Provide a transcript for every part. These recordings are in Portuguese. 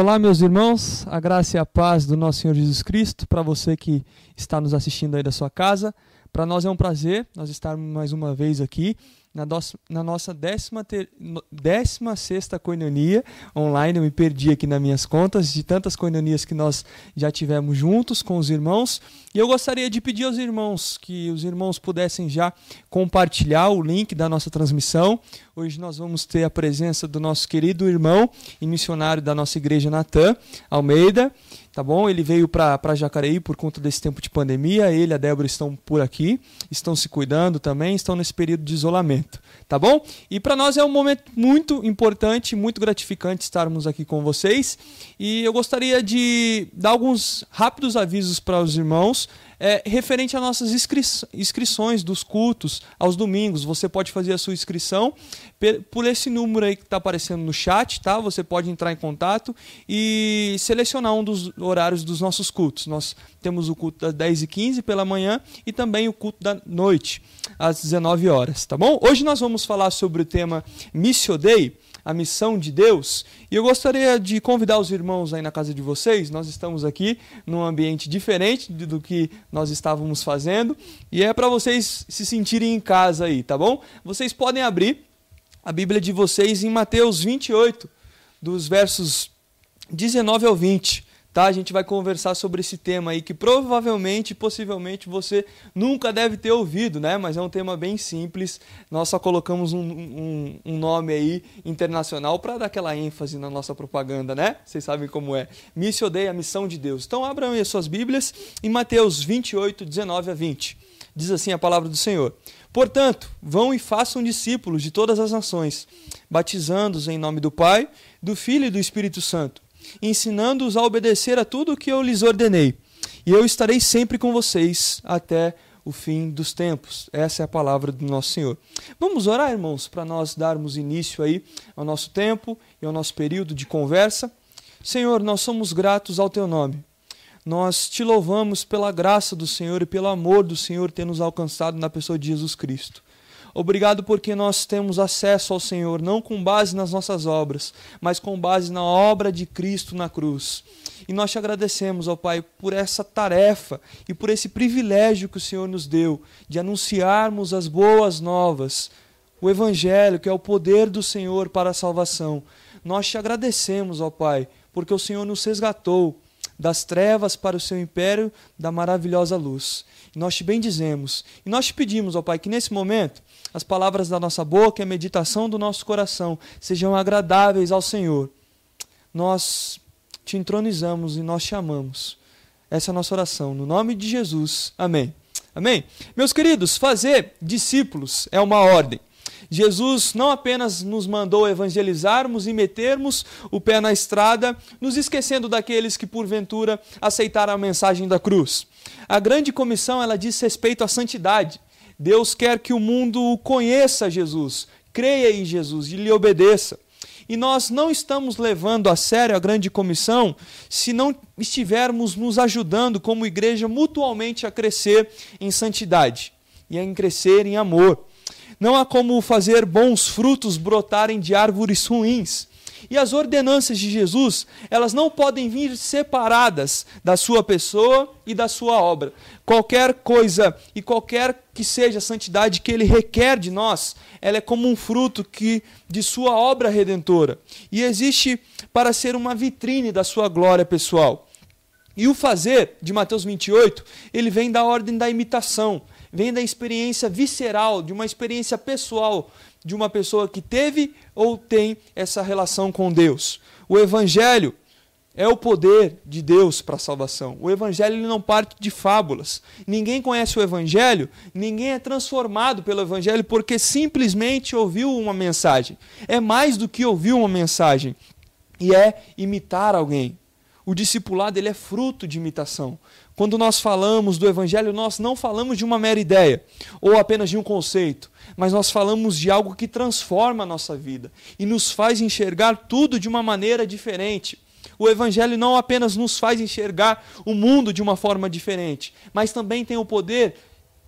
Olá, meus irmãos, a graça e a paz do nosso Senhor Jesus Cristo, para você que está nos assistindo aí da sua casa. Para nós é um prazer nós estarmos mais uma vez aqui na, na nossa décima, ter, décima sexta coinonia online. Eu me perdi aqui nas minhas contas de tantas coinonias que nós já tivemos juntos com os irmãos. E eu gostaria de pedir aos irmãos que os irmãos pudessem já compartilhar o link da nossa transmissão. Hoje nós vamos ter a presença do nosso querido irmão e missionário da nossa igreja, Natan Almeida tá bom? Ele veio para Jacareí por conta desse tempo de pandemia. Ele e a Débora estão por aqui, estão se cuidando também, estão nesse período de isolamento, tá bom? E para nós é um momento muito importante, muito gratificante estarmos aqui com vocês. E eu gostaria de dar alguns rápidos avisos para os irmãos é, referente às nossas inscri inscrições dos cultos aos domingos. Você pode fazer a sua inscrição por esse número aí que está aparecendo no chat, tá? Você pode entrar em contato e selecionar um dos horários dos nossos cultos. Nós temos o culto das 10 e 15 pela manhã e também o culto da noite, às 19 horas, tá bom? Hoje nós vamos falar sobre o tema Missio Dei a missão de Deus. E eu gostaria de convidar os irmãos aí na casa de vocês. Nós estamos aqui num ambiente diferente do que nós estávamos fazendo e é para vocês se sentirem em casa aí, tá bom? Vocês podem abrir a Bíblia de vocês em Mateus 28, dos versos 19 ao 20 tá? A gente vai conversar sobre esse tema aí que provavelmente, possivelmente você nunca deve ter ouvido, né? Mas é um tema bem simples. Nós só colocamos um, um, um nome aí internacional para dar aquela ênfase na nossa propaganda, né? Vocês sabem como é. Missio Dei, a missão de Deus. Então abram aí as suas Bíblias em Mateus 28, 19 a 20. Diz assim a palavra do Senhor. Portanto, vão e façam discípulos de todas as nações, batizando-os em nome do Pai, do Filho e do Espírito Santo ensinando-os a obedecer a tudo o que eu lhes ordenei. E eu estarei sempre com vocês até o fim dos tempos. Essa é a palavra do nosso Senhor. Vamos orar, irmãos, para nós darmos início aí ao nosso tempo e ao nosso período de conversa. Senhor, nós somos gratos ao teu nome. Nós te louvamos pela graça do Senhor e pelo amor do Senhor ter nos alcançado na pessoa de Jesus Cristo. Obrigado porque nós temos acesso ao Senhor, não com base nas nossas obras, mas com base na obra de Cristo na cruz. E nós te agradecemos, ó Pai, por essa tarefa e por esse privilégio que o Senhor nos deu de anunciarmos as boas novas, o Evangelho, que é o poder do Senhor para a salvação. Nós te agradecemos, ó Pai, porque o Senhor nos resgatou das trevas para o seu império da maravilhosa luz. E nós te bendizemos. E nós te pedimos, ó Pai, que nesse momento as palavras da nossa boca e a meditação do nosso coração sejam agradáveis ao Senhor. Nós te entronizamos e nós te amamos. Essa é a nossa oração. No nome de Jesus. Amém. Amém. Meus queridos, fazer discípulos é uma ordem. Jesus não apenas nos mandou evangelizarmos e metermos o pé na estrada, nos esquecendo daqueles que porventura aceitaram a mensagem da cruz. A grande comissão ela diz respeito à santidade. Deus quer que o mundo conheça Jesus, creia em Jesus e lhe obedeça. E nós não estamos levando a sério a grande comissão se não estivermos nos ajudando como igreja mutualmente a crescer em santidade e a crescer em amor. Não há como fazer bons frutos brotarem de árvores ruins. E as ordenanças de Jesus, elas não podem vir separadas da sua pessoa e da sua obra. Qualquer coisa e qualquer que seja a santidade que ele requer de nós, ela é como um fruto que de sua obra redentora. E existe para ser uma vitrine da sua glória pessoal. E o fazer de Mateus 28, ele vem da ordem da imitação, vem da experiência visceral, de uma experiência pessoal de uma pessoa que teve ou tem essa relação com Deus. O Evangelho é o poder de Deus para a salvação. O Evangelho não parte de fábulas. Ninguém conhece o Evangelho, ninguém é transformado pelo Evangelho porque simplesmente ouviu uma mensagem. É mais do que ouvir uma mensagem, e é imitar alguém. O discipulado ele é fruto de imitação. Quando nós falamos do Evangelho, nós não falamos de uma mera ideia ou apenas de um conceito, mas nós falamos de algo que transforma a nossa vida e nos faz enxergar tudo de uma maneira diferente. O Evangelho não apenas nos faz enxergar o mundo de uma forma diferente, mas também tem o poder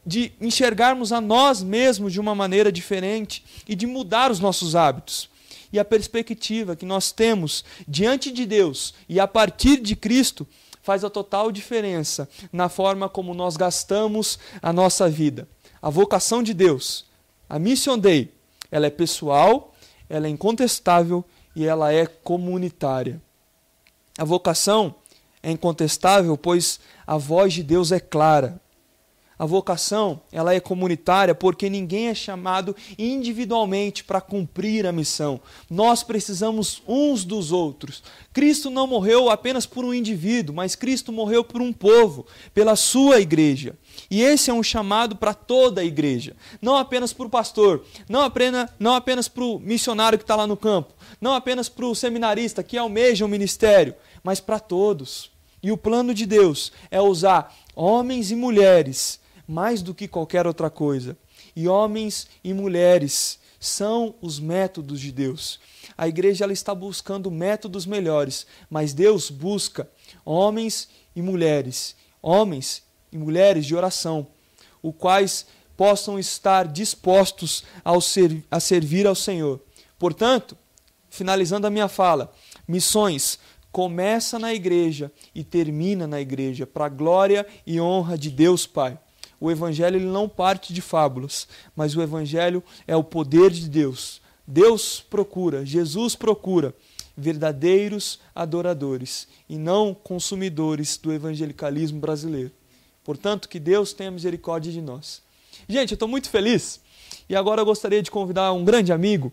de enxergarmos a nós mesmos de uma maneira diferente e de mudar os nossos hábitos. e a perspectiva que nós temos diante de Deus e a partir de Cristo faz a total diferença na forma como nós gastamos a nossa vida. A vocação de Deus, a Mission Day, ela é pessoal, ela é incontestável e ela é comunitária. A vocação é incontestável, pois a voz de Deus é clara. A vocação, ela é comunitária porque ninguém é chamado individualmente para cumprir a missão. Nós precisamos uns dos outros. Cristo não morreu apenas por um indivíduo, mas Cristo morreu por um povo, pela sua igreja. E esse é um chamado para toda a igreja, não apenas para o pastor, não apenas, não apenas para o missionário que está lá no campo, não apenas para o seminarista que almeja o ministério, mas para todos. E o plano de Deus é usar homens e mulheres mais do que qualquer outra coisa. E homens e mulheres são os métodos de Deus. A igreja ela está buscando métodos melhores, mas Deus busca homens e mulheres, homens e mulheres de oração, os quais possam estar dispostos ao ser, a servir ao Senhor. Portanto, finalizando a minha fala, missões começa na igreja e termina na igreja, para a glória e honra de Deus Pai. O evangelho ele não parte de fábulas, mas o evangelho é o poder de Deus. Deus procura, Jesus procura verdadeiros adoradores e não consumidores do evangelicalismo brasileiro. Portanto, que Deus tenha misericórdia de nós. Gente, eu estou muito feliz e agora eu gostaria de convidar um grande amigo,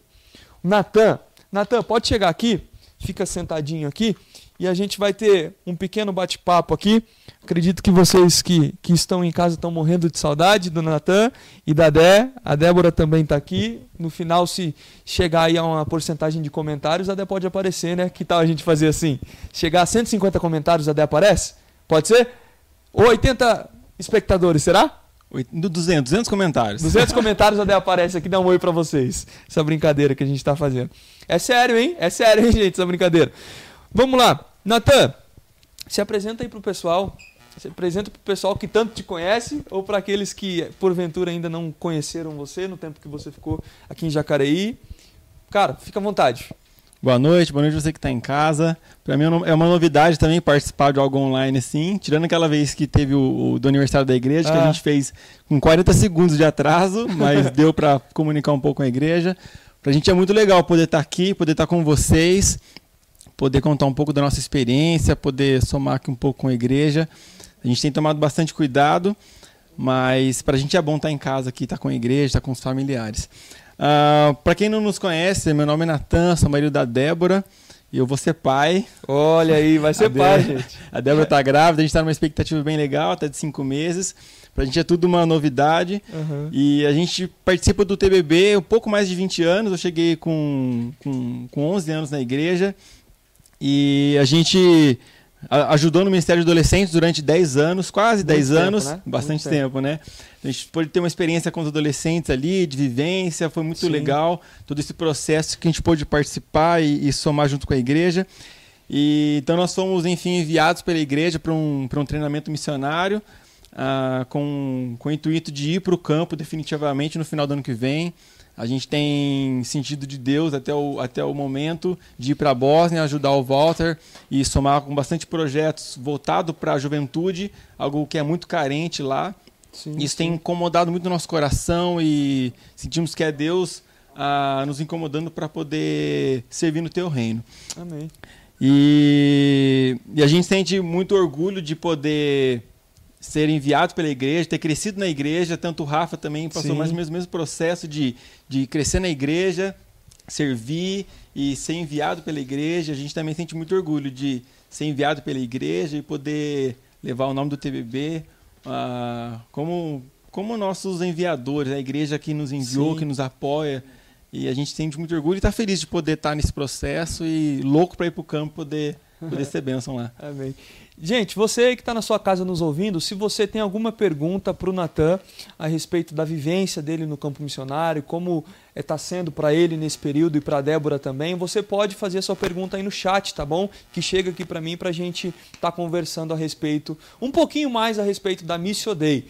Natan. Natan, pode chegar aqui, fica sentadinho aqui e a gente vai ter um pequeno bate-papo aqui. Acredito que vocês que, que estão em casa estão morrendo de saudade do Natan e da Dé. A Débora também está aqui. No final, se chegar aí a uma porcentagem de comentários, a Dé pode aparecer, né? Que tal a gente fazer assim? Chegar a 150 comentários, a Dé aparece? Pode ser? Ou 80 espectadores, será? 200, 200 comentários. 200 comentários, a Dé aparece aqui, dá um oi para vocês. Essa brincadeira que a gente está fazendo. É sério, hein? É sério, hein, gente, essa brincadeira. Vamos lá. Natan, se apresenta aí para o pessoal. Se apresenta para o pessoal que tanto te conhece ou para aqueles que, porventura, ainda não conheceram você no tempo que você ficou aqui em Jacareí. Cara, fica à vontade. Boa noite, boa noite você que está em casa. Para mim é uma novidade também participar de algo online assim, tirando aquela vez que teve o, o do aniversário da igreja, ah. que a ah. gente fez com 40 segundos de atraso, mas deu para comunicar um pouco com a igreja. Para a gente é muito legal poder estar tá aqui, poder estar tá com vocês, poder contar um pouco da nossa experiência, poder somar aqui um pouco com a igreja. A gente tem tomado bastante cuidado, mas para a gente é bom estar tá em casa aqui, estar com a igreja, estar com os familiares. Uh, para quem não nos conhece, meu nome é Natan, sou marido da Débora. E eu vou ser pai. Olha aí, vai ser pai, gente. A Débora está grávida, a gente está numa expectativa bem legal, até de cinco meses. Pra gente é tudo uma novidade. Uhum. E a gente participa do TBB um pouco mais de 20 anos. Eu cheguei com, com, com 11 anos na igreja. E a gente ajudou no Ministério de Adolescentes durante 10 anos, quase Muito 10 tempo, anos, né? bastante tempo. tempo. né? A gente pôde ter uma experiência com os adolescentes ali, de vivência, foi muito Sim. legal, todo esse processo que a gente pôde participar e, e somar junto com a igreja. E, então nós fomos, enfim, enviados pela igreja para um, um treinamento missionário, uh, com, com o intuito de ir para o campo definitivamente no final do ano que vem. A gente tem sentido de Deus até o, até o momento de ir para a Bósnia, ajudar o Walter e somar com bastante projetos voltado para a juventude, algo que é muito carente lá. Sim, Isso sim. tem incomodado muito o nosso coração e sentimos que é Deus ah, nos incomodando para poder servir no teu reino. Amém. E, e a gente sente muito orgulho de poder ser enviado pela igreja, ter crescido na igreja, tanto o Rafa também passou Sim. mais ou menos o mesmo processo de, de crescer na igreja, servir e ser enviado pela igreja. A gente também sente muito orgulho de ser enviado pela igreja e poder levar o nome do TBB uh, ah, como, como nossos enviadores, a igreja que nos enviou, Sim. que nos apoia. E a gente sente muito orgulho e está feliz de poder estar nesse processo e louco para ir para o campo poder, poder ser bênção lá. Amém. Gente, você que está na sua casa nos ouvindo, se você tem alguma pergunta para o Natan a respeito da vivência dele no campo missionário, como está é, sendo para ele nesse período e para a Débora também, você pode fazer a sua pergunta aí no chat, tá bom? Que chega aqui para mim para a gente estar tá conversando a respeito, um pouquinho mais a respeito da Missio Day.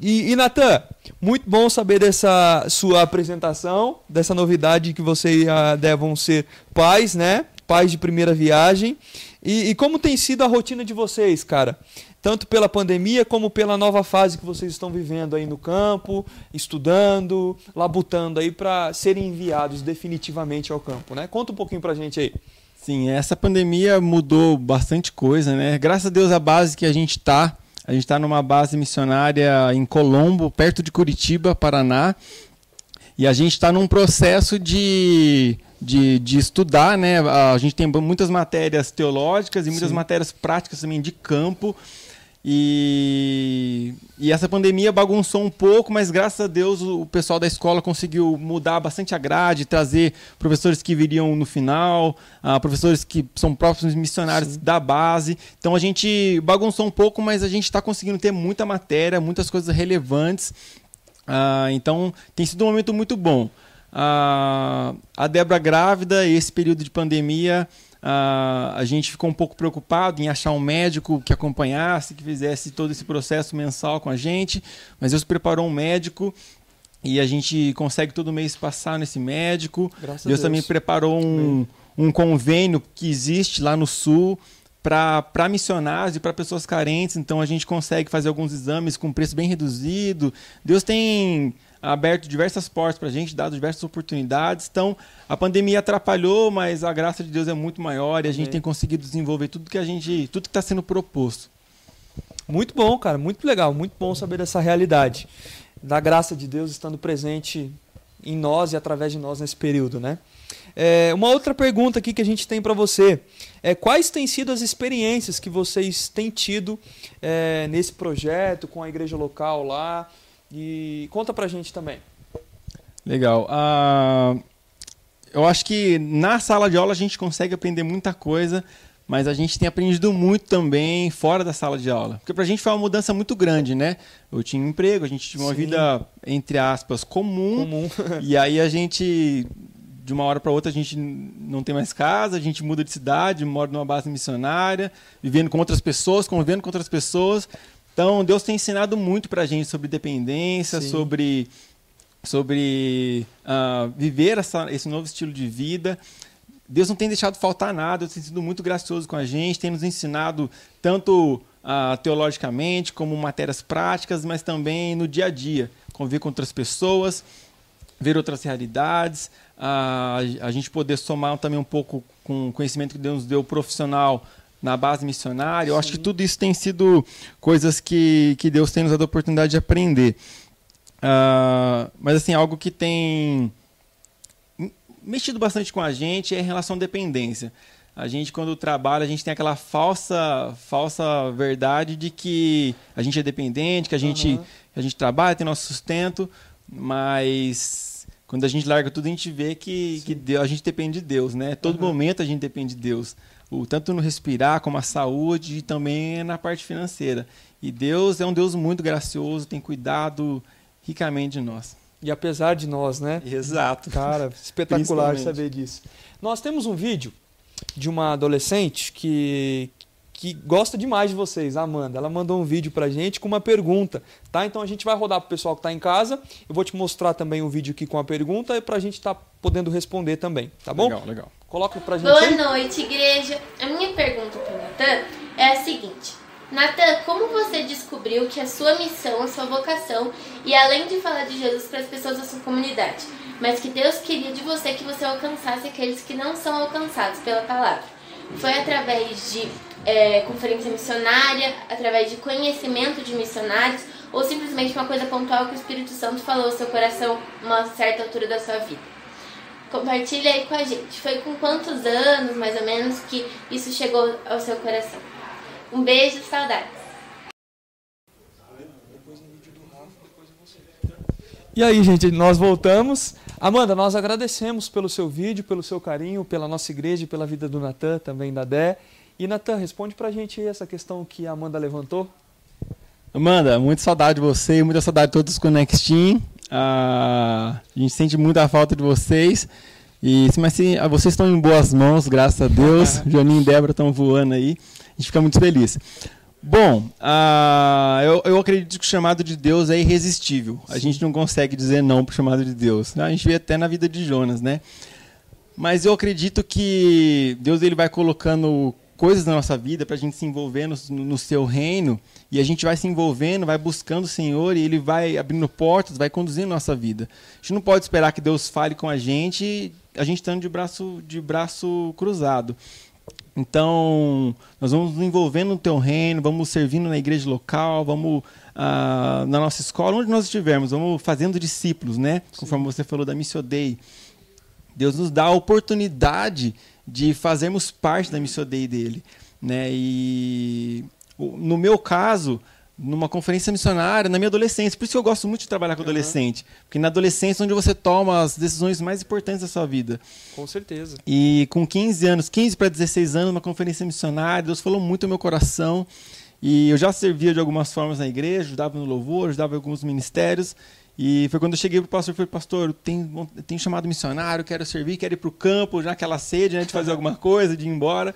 E, e Natan, muito bom saber dessa sua apresentação, dessa novidade que vocês uh, devem ser pais, né? Pais de primeira viagem. E, e como tem sido a rotina de vocês, cara? tanto pela pandemia como pela nova fase que vocês estão vivendo aí no campo, estudando, labutando aí para serem enviados definitivamente ao campo, né? Conta um pouquinho pra gente aí. Sim, essa pandemia mudou bastante coisa, né? Graças a Deus a base que a gente está a gente está numa base missionária em Colombo, perto de Curitiba, Paraná. E a gente está num processo de, de, de, estudar, né? A gente tem muitas matérias teológicas e muitas Sim. matérias práticas também de campo. E, e, essa pandemia bagunçou um pouco, mas graças a Deus o pessoal da escola conseguiu mudar bastante a grade, trazer professores que viriam no final, uh, professores que são próprios missionários Sim. da base. Então a gente bagunçou um pouco, mas a gente está conseguindo ter muita matéria, muitas coisas relevantes. Uh, então tem sido um momento muito bom. Uh, a Débora grávida, esse período de pandemia Uh, a gente ficou um pouco preocupado em achar um médico que acompanhasse, que fizesse todo esse processo mensal com a gente, mas Deus preparou um médico e a gente consegue todo mês passar nesse médico. Graças Deus, Deus também preparou um, um convênio que existe lá no Sul para missionários e para pessoas carentes, então a gente consegue fazer alguns exames com preço bem reduzido. Deus tem aberto diversas portas para a gente, dado diversas oportunidades. Então, a pandemia atrapalhou, mas a graça de Deus é muito maior e a gente é. tem conseguido desenvolver tudo que a gente, tudo que está sendo proposto. Muito bom, cara, muito legal, muito bom saber dessa realidade, da graça de Deus estando presente em nós e através de nós nesse período, né? É, uma outra pergunta aqui que a gente tem para você é quais têm sido as experiências que vocês têm tido é, nesse projeto com a igreja local lá e conta pra gente também. Legal. Uh, eu acho que na sala de aula a gente consegue aprender muita coisa, mas a gente tem aprendido muito também fora da sala de aula. Porque pra gente foi uma mudança muito grande, né? Eu tinha um emprego, a gente tinha uma Sim. vida, entre aspas, comum. Comum. e aí a gente, de uma hora para outra, a gente não tem mais casa, a gente muda de cidade, mora numa base missionária, vivendo com outras pessoas, convivendo com outras pessoas. Então, Deus tem ensinado muito para a gente sobre dependência, Sim. sobre, sobre uh, viver essa, esse novo estilo de vida. Deus não tem deixado faltar nada, Deus tem sido muito gracioso com a gente, tem nos ensinado tanto uh, teologicamente como matérias práticas, mas também no dia a dia, conviver com outras pessoas, ver outras realidades, uh, a gente poder somar também um pouco com o conhecimento que Deus nos deu profissional na base missionária. Eu acho que tudo isso tem sido coisas que, que Deus tem nos dado a oportunidade de aprender. Uh, mas, assim, algo que tem mexido bastante com a gente é em relação à dependência. A gente, quando trabalha, a gente tem aquela falsa, falsa verdade de que a gente é dependente, que a gente, uhum. a gente trabalha, tem nosso sustento, mas quando a gente larga tudo, a gente vê que, que Deus, a gente depende de Deus, né? Todo uhum. momento a gente depende de Deus o, tanto no respirar como a saúde e também na parte financeira. E Deus é um Deus muito gracioso, tem cuidado ricamente de nós. E apesar de nós, né? Exato. Cara, espetacular saber disso. Nós temos um vídeo de uma adolescente que, que gosta demais de vocês, a Amanda. Ela mandou um vídeo pra gente com uma pergunta, tá? Então a gente vai rodar pro pessoal que tá em casa. Eu vou te mostrar também um vídeo aqui com a pergunta e pra gente estar tá podendo responder também, tá bom? Legal, legal. Coloca pra gente. Boa aí. noite, igreja. A minha pergunta pro Natan é a seguinte: Natan, como você descobriu que a sua missão, a sua vocação, e além de falar de Jesus para as pessoas da sua comunidade, mas que Deus queria de você que você alcançasse aqueles que não são alcançados pela palavra? Foi através de é, conferência missionária, através de conhecimento de missionários, ou simplesmente uma coisa pontual que o Espírito Santo falou ao seu coração uma certa altura da sua vida? Compartilha aí com a gente. Foi com quantos anos, mais ou menos, que isso chegou ao seu coração? Um beijo, saudades. E aí, gente, nós voltamos. Amanda, nós agradecemos pelo seu vídeo, pelo seu carinho, pela nossa igreja, pela vida do Natan, também da Dé. E Natan, responde pra gente aí essa questão que a Amanda levantou. Amanda, muita saudade de você, muita saudade de todos os Connectin. Ah, a gente sente muita falta de vocês. E, mas se, ah, vocês estão em boas mãos, graças a Deus. Joninho e Débora estão voando aí. A gente fica muito feliz. Bom, uh, eu, eu acredito que o chamado de Deus é irresistível. A gente não consegue dizer não para o chamado de Deus. A gente vê até na vida de Jonas, né? Mas eu acredito que Deus ele vai colocando coisas na nossa vida para a gente se envolver no, no, seu reino e a gente vai se envolvendo, vai buscando o Senhor e Ele vai abrindo portas, vai conduzindo a nossa vida. A gente não pode esperar que Deus fale com a gente, a gente estando de braço, de braço cruzado. Então, nós vamos nos envolvendo no teu reino, vamos servindo na igreja local, vamos ah, na nossa escola, onde nós estivermos, vamos fazendo discípulos, né? Sim. Conforme você falou da Missio Dei. Deus nos dá a oportunidade de fazermos parte da Missio Dei dele, né? E no meu caso, numa conferência missionária na minha adolescência. Por isso que eu gosto muito de trabalhar com uhum. adolescente. Porque na adolescência é onde você toma as decisões mais importantes da sua vida. Com certeza. E com 15 anos, 15 para 16 anos, numa conferência missionária, Deus falou muito ao meu coração. E eu já servia de algumas formas na igreja, ajudava no louvor, ajudava em alguns ministérios. E foi quando eu cheguei para o pastor falei, pastor, tem tenho chamado missionário, quero servir, quero ir para o campo, já aquela sede né, de fazer alguma coisa, de ir embora.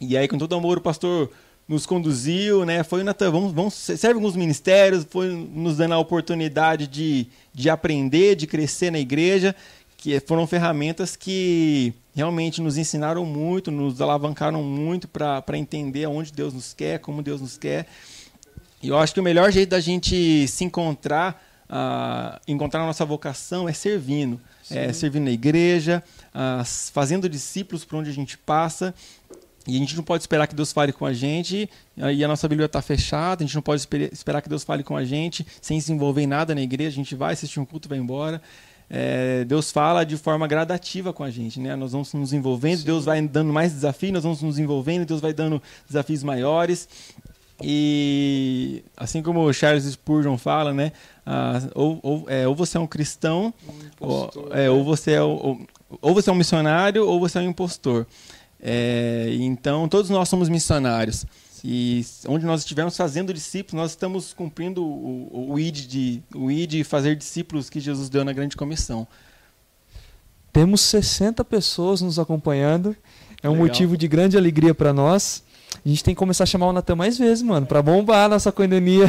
E aí, com todo amor, o pastor nos conduziu, né? Foi Natan, vamos, vamos serve alguns ministérios, foi nos dando a oportunidade de, de aprender, de crescer na igreja, que foram ferramentas que realmente nos ensinaram muito, nos alavancaram muito para entender aonde Deus nos quer, como Deus nos quer. E eu acho que o melhor jeito da gente se encontrar, uh, encontrar a nossa vocação é servindo. É, servindo na igreja, uh, fazendo discípulos por onde a gente passa e a gente não pode esperar que Deus fale com a gente e a nossa Bíblia está fechada. A gente não pode esperar que Deus fale com a gente sem se envolver em nada na igreja. A gente vai assistir um culto vai embora. É, Deus fala de forma gradativa com a gente, né? Nós vamos nos envolvendo, Sim. Deus vai dando mais desafios, nós vamos nos envolvendo, Deus vai dando desafios maiores. E assim como o Charles Spurgeon fala, né? Ah, ou, ou, é, ou, você é um cristão, um impostor, ou, é, ou, você é, ou, ou você é um missionário, ou você é um impostor. É, então, todos nós somos missionários. E onde nós estivermos fazendo discípulos, nós estamos cumprindo o, o, ID de o ID fazer discípulos que Jesus deu na grande comissão. Temos 60 pessoas nos acompanhando. É um Legal. motivo de grande alegria para nós. A gente tem que começar a chamar o Natan mais vezes, mano, para bombar a nossa coinonia.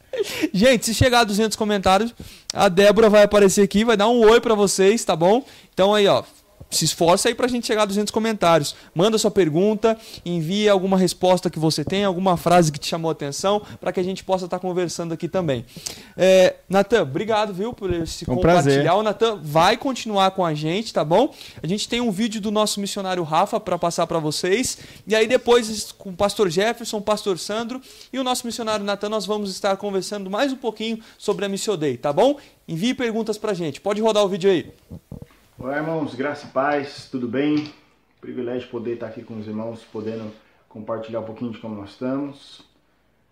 gente, se chegar a 200 comentários, a Débora vai aparecer aqui, vai dar um oi para vocês, tá bom? Então aí, ó, se esforça aí para a gente chegar a 200 comentários. Manda sua pergunta, envie alguma resposta que você tem, alguma frase que te chamou a atenção, para que a gente possa estar tá conversando aqui também. É, Natan, obrigado, viu, por esse um compartilhar. Prazer. O Natan vai continuar com a gente, tá bom? A gente tem um vídeo do nosso missionário Rafa para passar para vocês. E aí depois, com o pastor Jefferson, o pastor Sandro e o nosso missionário Natan, nós vamos estar conversando mais um pouquinho sobre a Missio Day, tá bom? Envie perguntas para a gente. Pode rodar o vídeo aí. Olá, irmãos, graça e paz, tudo bem? Privilégio poder estar aqui com os irmãos, podendo compartilhar um pouquinho de como nós estamos.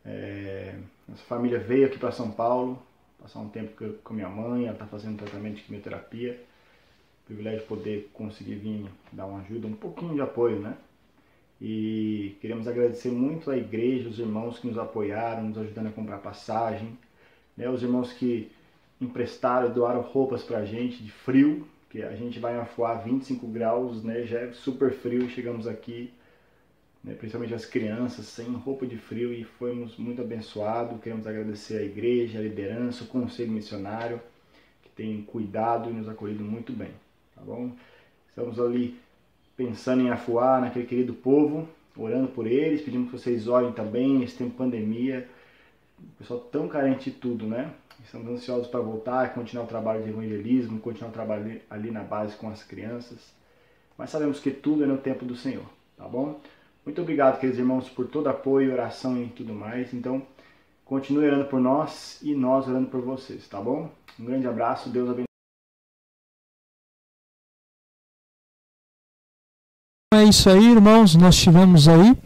É, nossa família veio aqui para São Paulo, passar um tempo com minha mãe, ela está fazendo tratamento de quimioterapia. Privilégio poder conseguir vir dar uma ajuda, um pouquinho de apoio, né? E queremos agradecer muito à igreja, os irmãos que nos apoiaram, nos ajudando a comprar passagem, né? os irmãos que emprestaram, doaram roupas para a gente de frio, que a gente vai afuar 25 graus, né? Já é super frio, chegamos aqui, né? principalmente as crianças, sem roupa de frio e fomos muito abençoados. Queremos agradecer a igreja, a liderança, o conselho missionário, que tem cuidado e nos acolhido muito bem, tá bom? Estamos ali pensando em afuar naquele querido povo, orando por eles, pedimos que vocês orem também nesse tempo de pandemia. O pessoal tão carente de tudo, né? Estamos ansiosos para voltar, continuar o trabalho de evangelismo, continuar o trabalho ali na base com as crianças. Mas sabemos que tudo é no tempo do Senhor, tá bom? Muito obrigado, queridos irmãos, por todo apoio, oração e tudo mais. Então, continue orando por nós e nós orando por vocês, tá bom? Um grande abraço, Deus abençoe. É isso aí, irmãos. Nós tivemos aí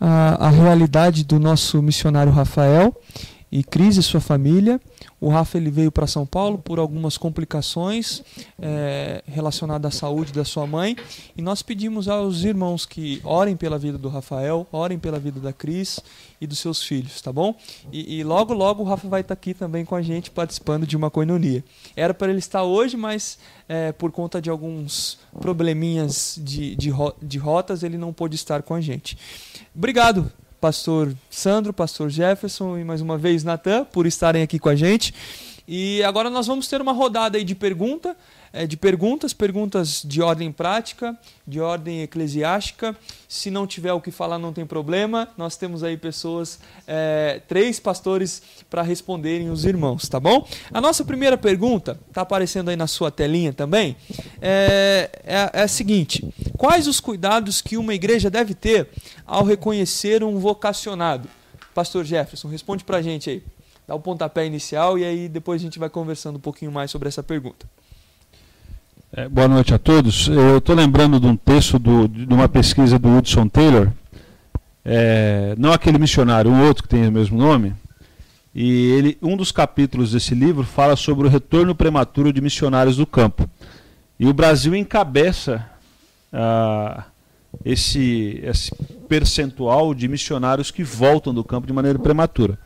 a, a realidade do nosso missionário Rafael e Cris e sua família. O Rafa ele veio para São Paulo por algumas complicações é, relacionadas à saúde da sua mãe e nós pedimos aos irmãos que orem pela vida do Rafael, orem pela vida da Cris e dos seus filhos, tá bom? E, e logo logo o Rafa vai estar tá aqui também com a gente participando de uma coinonia. Era para ele estar hoje, mas é, por conta de alguns probleminhas de, de, de rotas ele não pôde estar com a gente. Obrigado pastor Sandro, pastor Jefferson e mais uma vez Natan por estarem aqui com a gente. E agora nós vamos ter uma rodada aí de pergunta é, de perguntas, perguntas de ordem prática, de ordem eclesiástica. Se não tiver o que falar, não tem problema. Nós temos aí pessoas, é, três pastores para responderem os irmãos, tá bom? A nossa primeira pergunta, está aparecendo aí na sua telinha também, é, é, é a seguinte: quais os cuidados que uma igreja deve ter ao reconhecer um vocacionado? Pastor Jefferson, responde para a gente aí. Dá o pontapé inicial e aí depois a gente vai conversando um pouquinho mais sobre essa pergunta. É, boa noite a todos. Eu estou lembrando de um texto do, de uma pesquisa do Hudson Taylor, é, não aquele missionário, um outro que tem o mesmo nome. E ele, um dos capítulos desse livro fala sobre o retorno prematuro de missionários do campo. E o Brasil encabeça ah, esse, esse percentual de missionários que voltam do campo de maneira prematura.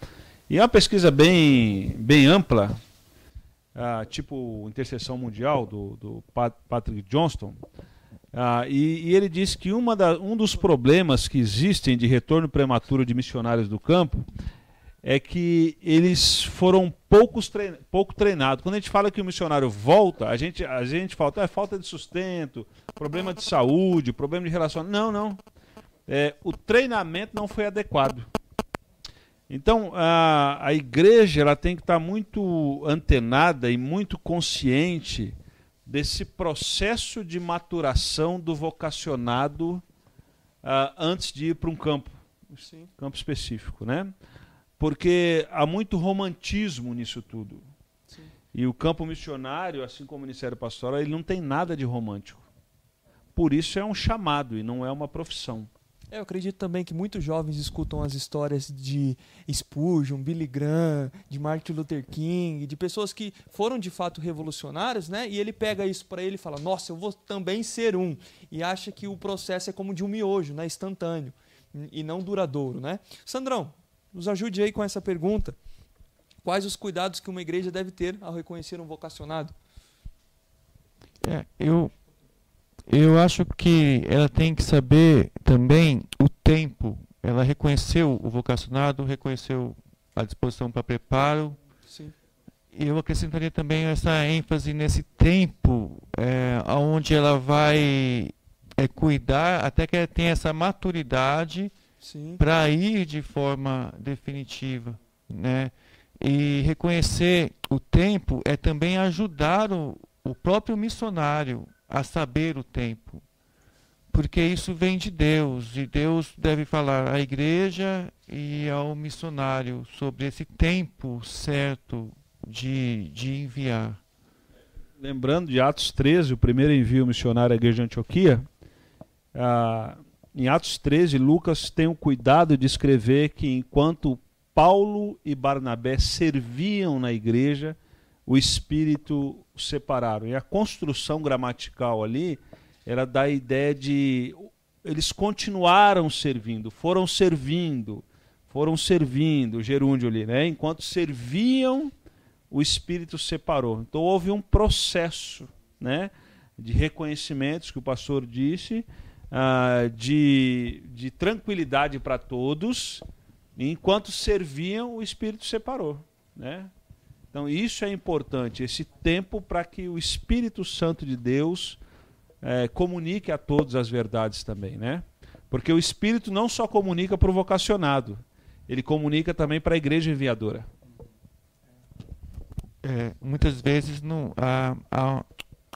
E é uma pesquisa bem, bem ampla, ah, tipo Interseção Mundial, do, do Patrick Johnston, ah, e, e, ele diz que da, um dos problemas que existem de retorno prematuro de missionários do campo é que eles foram poucos trein, pouco treinados. Quando a gente fala que o missionário volta, a gente, a gente fala, é falta de sustento, problema de saúde, problema de relacionamento. Não, não. É, o treinamento não foi adequado. Então, a, a igreja ela tem que estar muito antenada e muito consciente desse processo de maturação do vocacionado uh, antes de ir para um campo, Sim. campo específico, né? Porque há muito romantismo nisso tudo. Sim. E o campo missionário, assim como o ministério pastoral, ele não tem nada de romântico. Por isso é um chamado e não é uma profissão. É, eu acredito também que muitos jovens escutam as histórias de Spurgeon, Billy Graham, de Martin Luther King, de pessoas que foram de fato revolucionários, né? E ele pega isso para ele e fala: "Nossa, eu vou também ser um". E acha que o processo é como de um miojo, né, instantâneo e não duradouro, né? Sandrão, nos ajude aí com essa pergunta. Quais os cuidados que uma igreja deve ter ao reconhecer um vocacionado? É, eu eu acho que ela tem que saber também o tempo. Ela reconheceu o vocacionado, reconheceu a disposição para preparo. Sim. E eu acrescentaria também essa ênfase nesse tempo, é, onde ela vai é, cuidar até que ela tenha essa maturidade para ir de forma definitiva. Né? E reconhecer o tempo é também ajudar o, o próprio missionário a saber o tempo. Porque isso vem de Deus, e Deus deve falar à igreja e ao missionário sobre esse tempo certo de, de enviar. Lembrando de Atos 13, o primeiro envio missionário à igreja de Antioquia, ah, em Atos 13, Lucas tem o cuidado de escrever que enquanto Paulo e Barnabé serviam na igreja, o Espírito separaram. E a construção gramatical ali era da ideia de eles continuaram servindo, foram servindo, foram servindo, gerúndio ali, né? Enquanto serviam, o Espírito separou. Então houve um processo, né? De reconhecimentos que o pastor disse, uh, de, de tranquilidade para todos. enquanto serviam, o Espírito separou, né? Então, isso é importante, esse tempo para que o Espírito Santo de Deus é, comunique a todos as verdades também, né? Porque o Espírito não só comunica para o vocacionado, ele comunica também para a igreja enviadora. É, muitas vezes não, há, há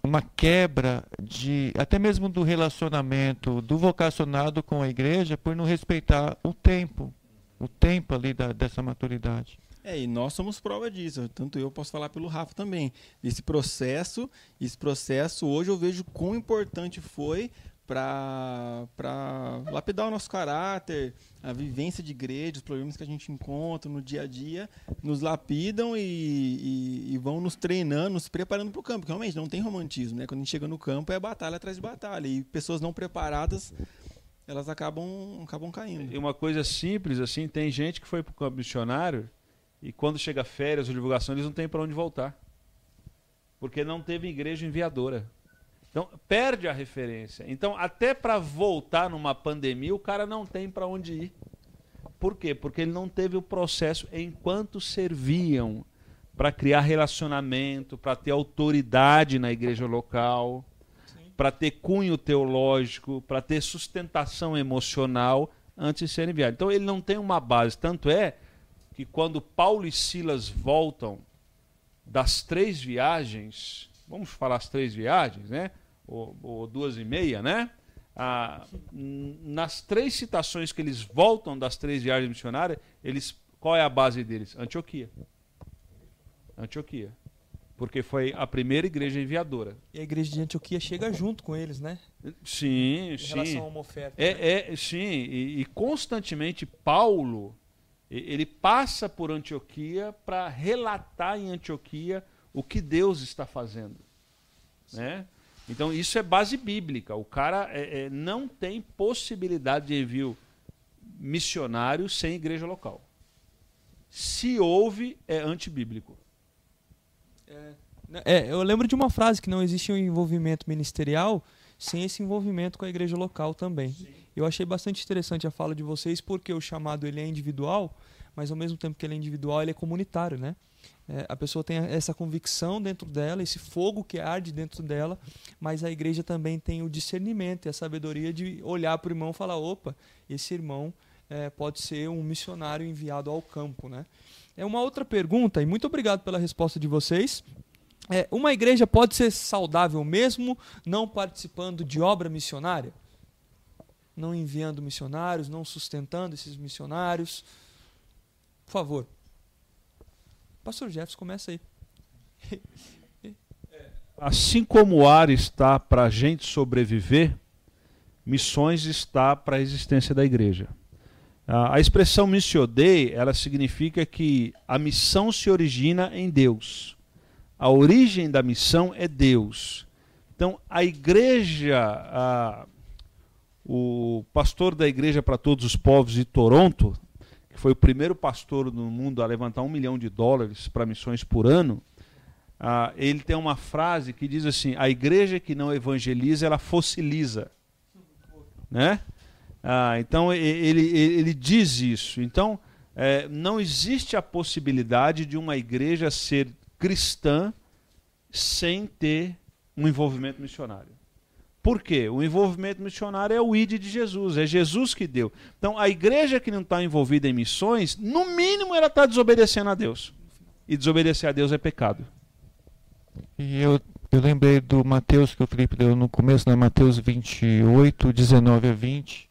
uma quebra de até mesmo do relacionamento do vocacionado com a igreja por não respeitar o tempo, o tempo ali da, dessa maturidade. É, e nós somos prova disso. Tanto eu posso falar pelo Rafa também. Esse processo, esse processo hoje eu vejo quão importante foi para lapidar o nosso caráter, a vivência de igreja, os problemas que a gente encontra no dia a dia, nos lapidam e, e, e vão nos treinando, nos preparando para o campo. Porque realmente não tem romantismo, né? Quando a gente chega no campo é batalha atrás de batalha. E pessoas não preparadas elas acabam, acabam caindo. E uma coisa simples assim, tem gente que foi para o campo missionário e quando chega férias ou divulgação, eles não têm para onde voltar. Porque não teve igreja enviadora. Então, perde a referência. Então, até para voltar numa pandemia, o cara não tem para onde ir. Por quê? Porque ele não teve o processo enquanto serviam para criar relacionamento, para ter autoridade na igreja local, para ter cunho teológico, para ter sustentação emocional antes de ser enviado. Então ele não tem uma base. Tanto é que quando Paulo e Silas voltam das três viagens, vamos falar as três viagens, né? Ou, ou duas e meia, né? Ah, nas três citações que eles voltam das três viagens missionárias, eles, qual é a base deles? Antioquia. Antioquia. Porque foi a primeira igreja enviadora. E a igreja de Antioquia chega junto com eles, né? Sim, em sim. Em relação a uma oferta. É, né? é sim. E, e, constantemente Paulo ele passa por Antioquia para relatar em Antioquia o que Deus está fazendo, né? Então isso é base bíblica. O cara é, é, não tem possibilidade de envio missionário sem igreja local. Se houve, é antibíblico. É, é, eu lembro de uma frase que não existe um envolvimento ministerial sem esse envolvimento com a igreja local também. Sim. Eu achei bastante interessante a fala de vocês porque o chamado ele é individual, mas ao mesmo tempo que ele é individual, ele é comunitário, né? É, a pessoa tem essa convicção dentro dela, esse fogo que arde dentro dela, mas a igreja também tem o discernimento e a sabedoria de olhar para o irmão e falar: opa, esse irmão é, pode ser um missionário enviado ao campo. Né? É uma outra pergunta, e muito obrigado pela resposta de vocês. É, uma igreja pode ser saudável mesmo não participando de obra missionária? Não enviando missionários, não sustentando esses missionários? Por favor. Pastor Jefferson, começa aí. Assim como o ar está para a gente sobreviver, missões está para a existência da igreja. A expressão missio Dei, ela significa que a missão se origina em Deus. A origem da missão é Deus. Então, a igreja, a, o pastor da igreja para todos os povos de Toronto, que foi o primeiro pastor no mundo a levantar um milhão de dólares para missões por ano, ah, ele tem uma frase que diz assim: a igreja que não evangeliza, ela fossiliza. Né? Ah, então ele, ele diz isso. Então é, não existe a possibilidade de uma igreja ser cristã sem ter um envolvimento missionário. Por quê? O envolvimento missionário é o ID de Jesus, é Jesus que deu. Então, a igreja que não está envolvida em missões, no mínimo ela está desobedecendo a Deus. E desobedecer a Deus é pecado. E eu, eu lembrei do Mateus que o Felipe deu no começo, né? Mateus 28, 19 a 20,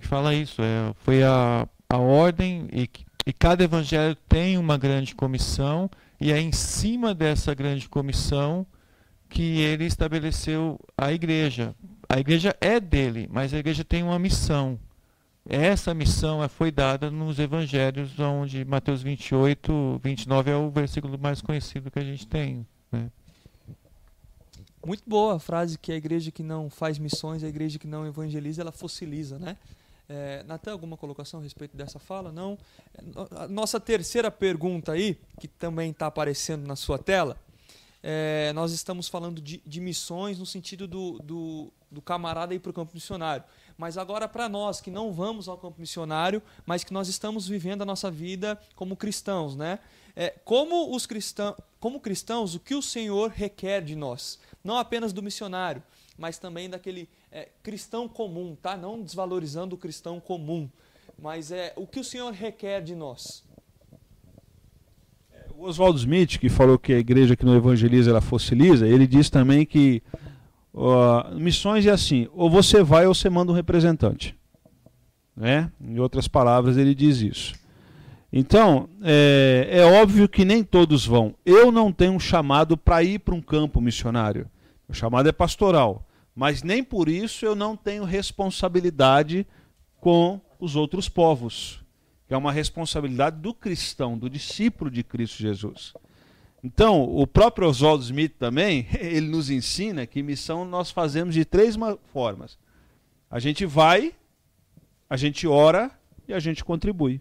que fala isso. É, foi a, a ordem, e, e cada evangelho tem uma grande comissão, e é em cima dessa grande comissão que ele estabeleceu a igreja. A igreja é dele, mas a igreja tem uma missão. Essa missão foi dada nos evangelhos, onde Mateus 28, 29 é o versículo mais conhecido que a gente tem. Né? Muito boa a frase que a igreja que não faz missões, a igreja que não evangeliza, ela fossiliza, né? É, Natan, alguma colocação a respeito dessa fala? Não. A nossa terceira pergunta aí, que também está aparecendo na sua tela, é, nós estamos falando de, de, missões no sentido do, do, do camarada ir para o campo missionário. Mas agora, para nós que não vamos ao campo missionário, mas que nós estamos vivendo a nossa vida como cristãos, né? É, como, os cristãos, como cristãos, o que o Senhor requer de nós? Não apenas do missionário, mas também daquele é, cristão comum, tá? Não desvalorizando o cristão comum, mas é o que o Senhor requer de nós o Oswaldo Smith, que falou que a igreja que não evangeliza, ela fossiliza, ele diz também que uh, missões é assim, ou você vai ou você manda um representante. Né? Em outras palavras, ele diz isso. Então, é, é óbvio que nem todos vão. Eu não tenho um chamado para ir para um campo missionário. O chamado é pastoral. Mas nem por isso eu não tenho responsabilidade com os outros povos é uma responsabilidade do cristão, do discípulo de Cristo Jesus. Então, o próprio Oswaldo Smith também, ele nos ensina que missão nós fazemos de três formas. A gente vai, a gente ora e a gente contribui.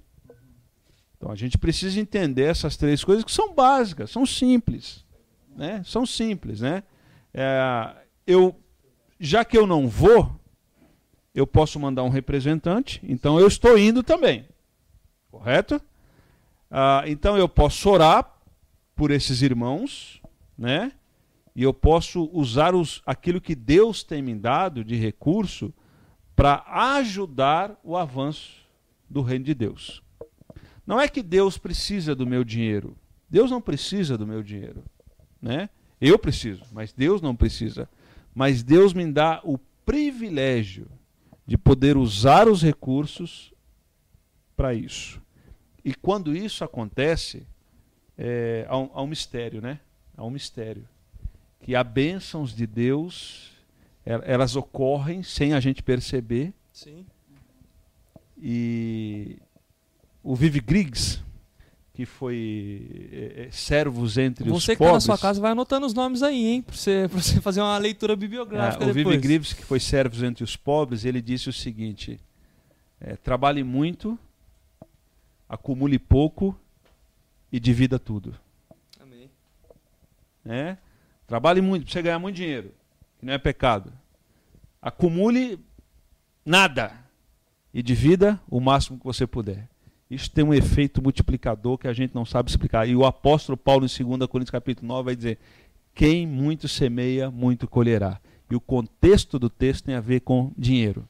Então, a gente precisa entender essas três coisas que são básicas, são simples. Né? São simples. Né? É, eu, já que eu não vou, eu posso mandar um representante, então eu estou indo também. Correto? Ah, então eu posso orar por esses irmãos, né? E eu posso usar os, aquilo que Deus tem me dado de recurso para ajudar o avanço do reino de Deus. Não é que Deus precisa do meu dinheiro. Deus não precisa do meu dinheiro, né? Eu preciso, mas Deus não precisa. Mas Deus me dá o privilégio de poder usar os recursos para isso. E quando isso acontece, é, há, um, há um mistério, né? Há um mistério. Que há bênçãos de Deus, elas ocorrem sem a gente perceber. Sim. E o Vive Griggs, que foi é, é, servos entre você os pobres. Você que está na sua casa vai anotando os nomes aí, hein? Para você, você fazer uma leitura bibliográfica é, o depois. Vive Griggs, que foi servos entre os pobres, ele disse o seguinte, é, trabalhe muito, acumule pouco e divida tudo. Amém. É? Trabalhe muito para você ganhar muito dinheiro, que não é pecado. Acumule nada e divida o máximo que você puder. Isso tem um efeito multiplicador que a gente não sabe explicar. E o apóstolo Paulo, em 2 Coríntios capítulo 9, vai dizer: Quem muito semeia, muito colherá. E o contexto do texto tem a ver com dinheiro,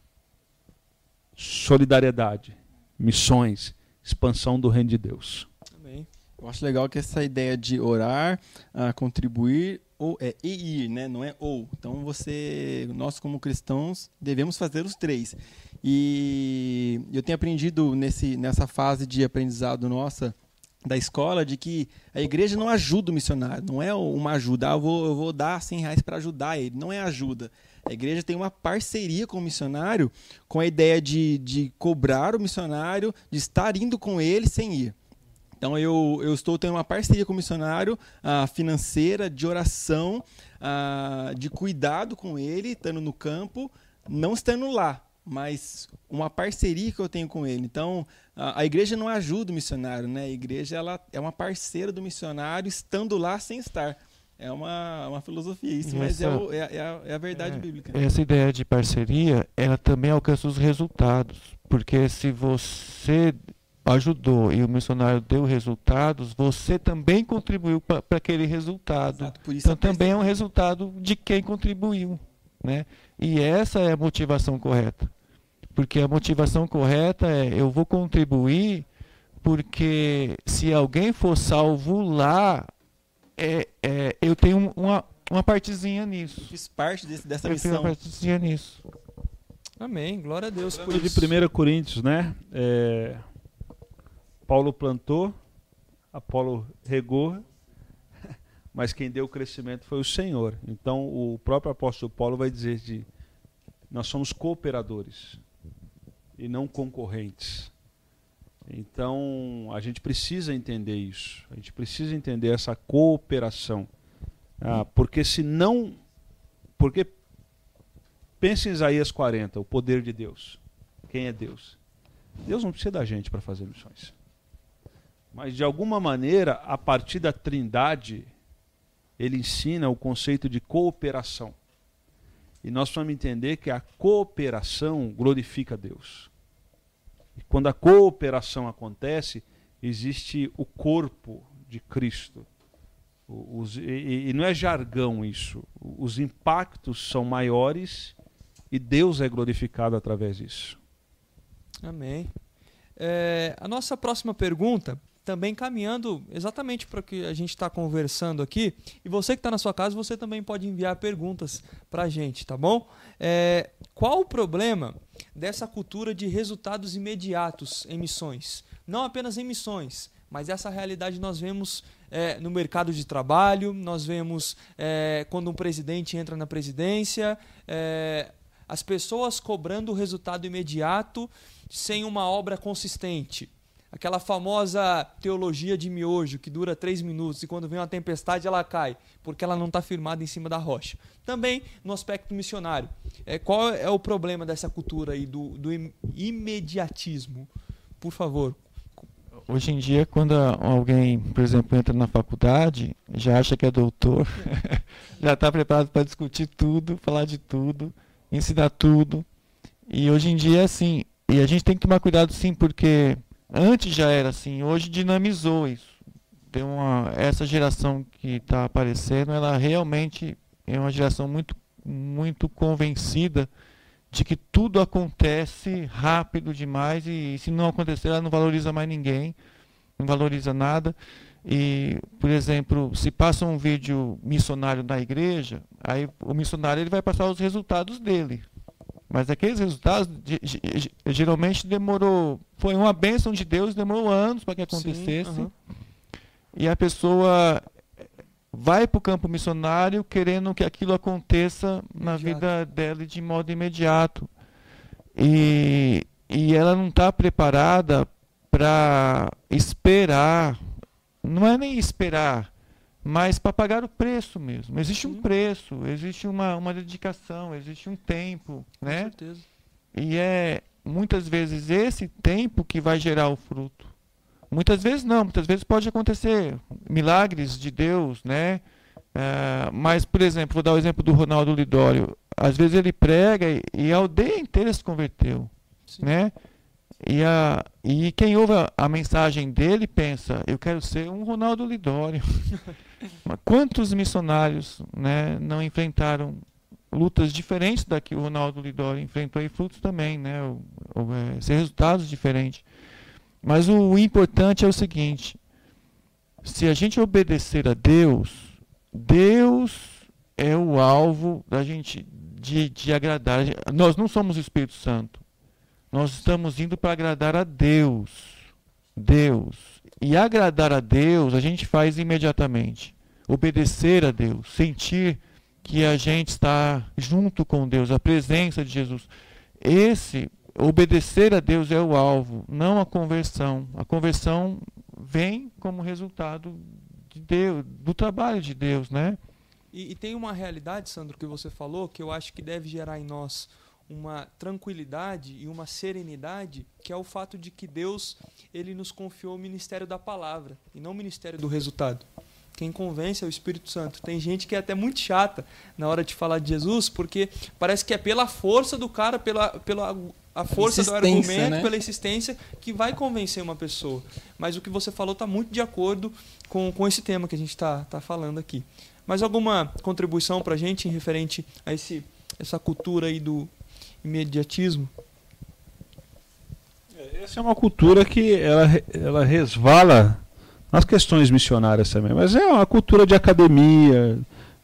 solidariedade, missões, expansão do reino de Deus. Amém. Eu acho legal que essa ideia de orar, uh, contribuir ou é e ir, né? Não é ou. Então você, nós como cristãos devemos fazer os três. E eu tenho aprendido nesse, nessa fase de aprendizado nossa da escola de que a igreja não ajuda o missionário, não é uma ajuda, ah, eu, vou, eu vou dar 100 reais para ajudar ele, não é ajuda. A igreja tem uma parceria com o missionário com a ideia de, de cobrar o missionário, de estar indo com ele sem ir. Então eu, eu estou tendo uma parceria com o missionário uh, financeira, de oração, uh, de cuidado com ele, estando no campo, não estando lá, mas uma parceria que eu tenho com ele. Então, a, a, igreja não ajuda o missionário, né? A igreja ela é uma parceira do missionário estando lá sem estar. É uma, uma filosofia isso, mas é, o, é, é, a, é, a, verdade é, bíblica. Essa ideia de parceria, ela também alcança os resultados. Porque se você ajudou e o missionário deu resultados, você também contribuiu para aquele resultado. Exato, então também é um resultado de quem contribuiu. Né? E essa é a motivação correta. Porque a motivação correta é eu vou contribuir porque se alguém for salvo lá, é, é, eu tenho uma, uma partezinha nisso. Fiz parte desse, dessa eu missão. Eu tenho uma partezinha nisso. Amém. Glória a Deus por isso. De 1 Coríntios, né? É, Paulo plantou, Apolo regou, mas quem deu o crescimento foi o Senhor. Então o próprio apóstolo Paulo vai dizer de nós somos cooperadores e não concorrentes. Então, a gente precisa entender isso. A gente precisa entender essa cooperação. Ah, porque se não. Porque pense em Isaías 40, o poder de Deus. Quem é Deus? Deus não precisa da gente para fazer missões. Mas de alguma maneira, a partir da Trindade, ele ensina o conceito de cooperação. E nós vamos entender que a cooperação glorifica Deus. E quando a cooperação acontece, existe o corpo de Cristo. Os, e, e não é jargão isso. Os impactos são maiores e Deus é glorificado através disso. Amém. É, a nossa próxima pergunta também caminhando exatamente para o que a gente está conversando aqui. E você que está na sua casa, você também pode enviar perguntas para a gente, tá bom? É, qual o problema dessa cultura de resultados imediatos em missões? Não apenas em missões, mas essa realidade nós vemos é, no mercado de trabalho, nós vemos é, quando um presidente entra na presidência, é, as pessoas cobrando o resultado imediato sem uma obra consistente aquela famosa teologia de miojo que dura três minutos e quando vem uma tempestade ela cai, porque ela não está firmada em cima da rocha. Também no aspecto missionário. É, qual é o problema dessa cultura aí do, do imediatismo? Por favor. Hoje em dia, quando alguém, por exemplo, entra na faculdade, já acha que é doutor, já está preparado para discutir tudo, falar de tudo, ensinar tudo. E hoje em dia, assim, e a gente tem que tomar cuidado sim, porque Antes já era assim, hoje dinamizou isso. Tem uma, essa geração que está aparecendo, ela realmente é uma geração muito, muito convencida de que tudo acontece rápido demais e se não acontecer ela não valoriza mais ninguém, não valoriza nada. E, por exemplo, se passa um vídeo missionário na igreja, aí o missionário ele vai passar os resultados dele. Mas aqueles resultados geralmente demorou, foi uma bênção de Deus, demorou anos para que acontecesse. Sim, E a pessoa vai para o campo missionário querendo que aquilo aconteça na vida dela de modo imediato. E, e ela não está preparada para esperar, não é nem esperar, mas para pagar o preço mesmo. Existe um preço, existe uma, uma dedicação, existe um tempo. Com né? certeza. E é muitas vezes esse tempo que vai gerar o fruto. Muitas vezes não, muitas vezes pode acontecer milagres de Deus, né? Uh, mas, por exemplo, vou dar o exemplo do Ronaldo Lidório. Às vezes ele prega e, e a aldeia inteira se converteu, Sim. né? E, a, e quem ouve a, a, mensagem dele pensa, eu quero ser um Ronaldo Lidório. Quantos missionários né, não enfrentaram lutas diferentes da que o Ronaldo Lidório enfrentou e frutos também, né? Ou, ou, é, resultados diferentes. Mas o importante é o seguinte: se a gente obedecer a Deus, Deus é o alvo da gente de, de agradar. Nós não somos o Espírito Santo. Nós estamos indo para agradar a Deus. Deus. E agradar a Deus a gente faz imediatamente. Obedecer a Deus, sentir que a gente está junto com Deus, a presença de Jesus. Esse obedecer a Deus é o alvo, não a conversão. A conversão vem como resultado de Deus, do trabalho de Deus, né? E, e, tem uma realidade, Sandro, que você falou, que eu acho que deve gerar em nós uma tranquilidade e uma serenidade, que é o fato de que Deus ele nos confiou o ministério da palavra e não o ministério do resultado. Quem convence é o Espírito Santo. Tem gente que é até muito chata na hora de falar de Jesus, porque parece que é pela força do cara, pela, pela a força do argumento, né? pela insistência, que vai convencer uma pessoa. Mas o que você falou está muito de acordo com, com esse tema que a gente está tá falando aqui. Mais alguma contribuição para a gente em referente a esse, essa cultura aí do imediatismo? É, essa é uma cultura que ela, ela resvala nas questões missionárias também, mas é uma cultura de academia,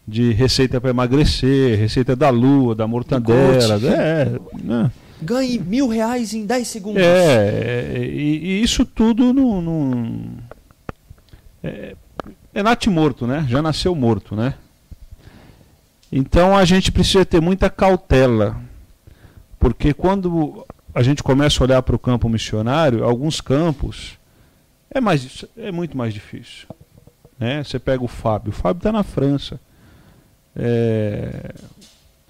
de receita para emagrecer, receita da lua, da mortadela, é, né? ganhe mil reais em 10 segundos. É, e, e isso tudo não. não é, é natimorto, né? Já nasceu morto, né? Então a gente precisa ter muita cautela, porque quando a gente começa a olhar para o campo missionário, alguns campos é, mais, é muito mais difícil. Né? Você pega o Fábio, o Fábio está na França. É,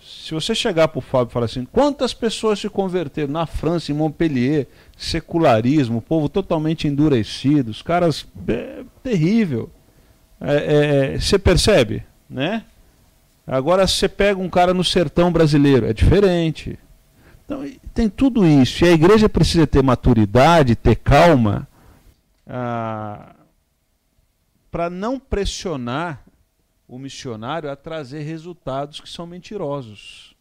se você chegar para o Fábio e falar assim, quantas pessoas se converteram na França, em Montpellier, secularismo, povo totalmente endurecido, os caras é, terrível. É, é, você percebe, né? Agora você pega um cara no sertão brasileiro, é diferente. Então tem tudo isso. E a igreja precisa ter maturidade, ter calma, ah, para não pressionar o missionário a trazer resultados que são mentirosos.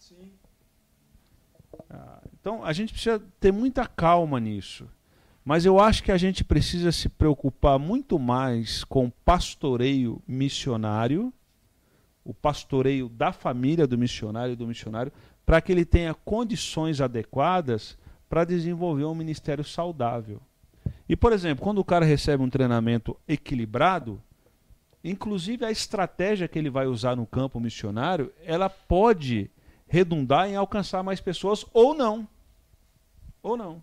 Ah, então a gente precisa ter muita calma nisso. Mas eu acho que a gente precisa se preocupar muito mais com o pastoreio missionário, o pastoreio da família do missionário e do missionário, para que ele tenha condições adequadas para desenvolver um ministério saudável. E, por exemplo, quando o cara recebe um treinamento equilibrado, Inclusive a estratégia que ele vai usar no campo missionário, ela pode redundar em alcançar mais pessoas ou não. Ou não.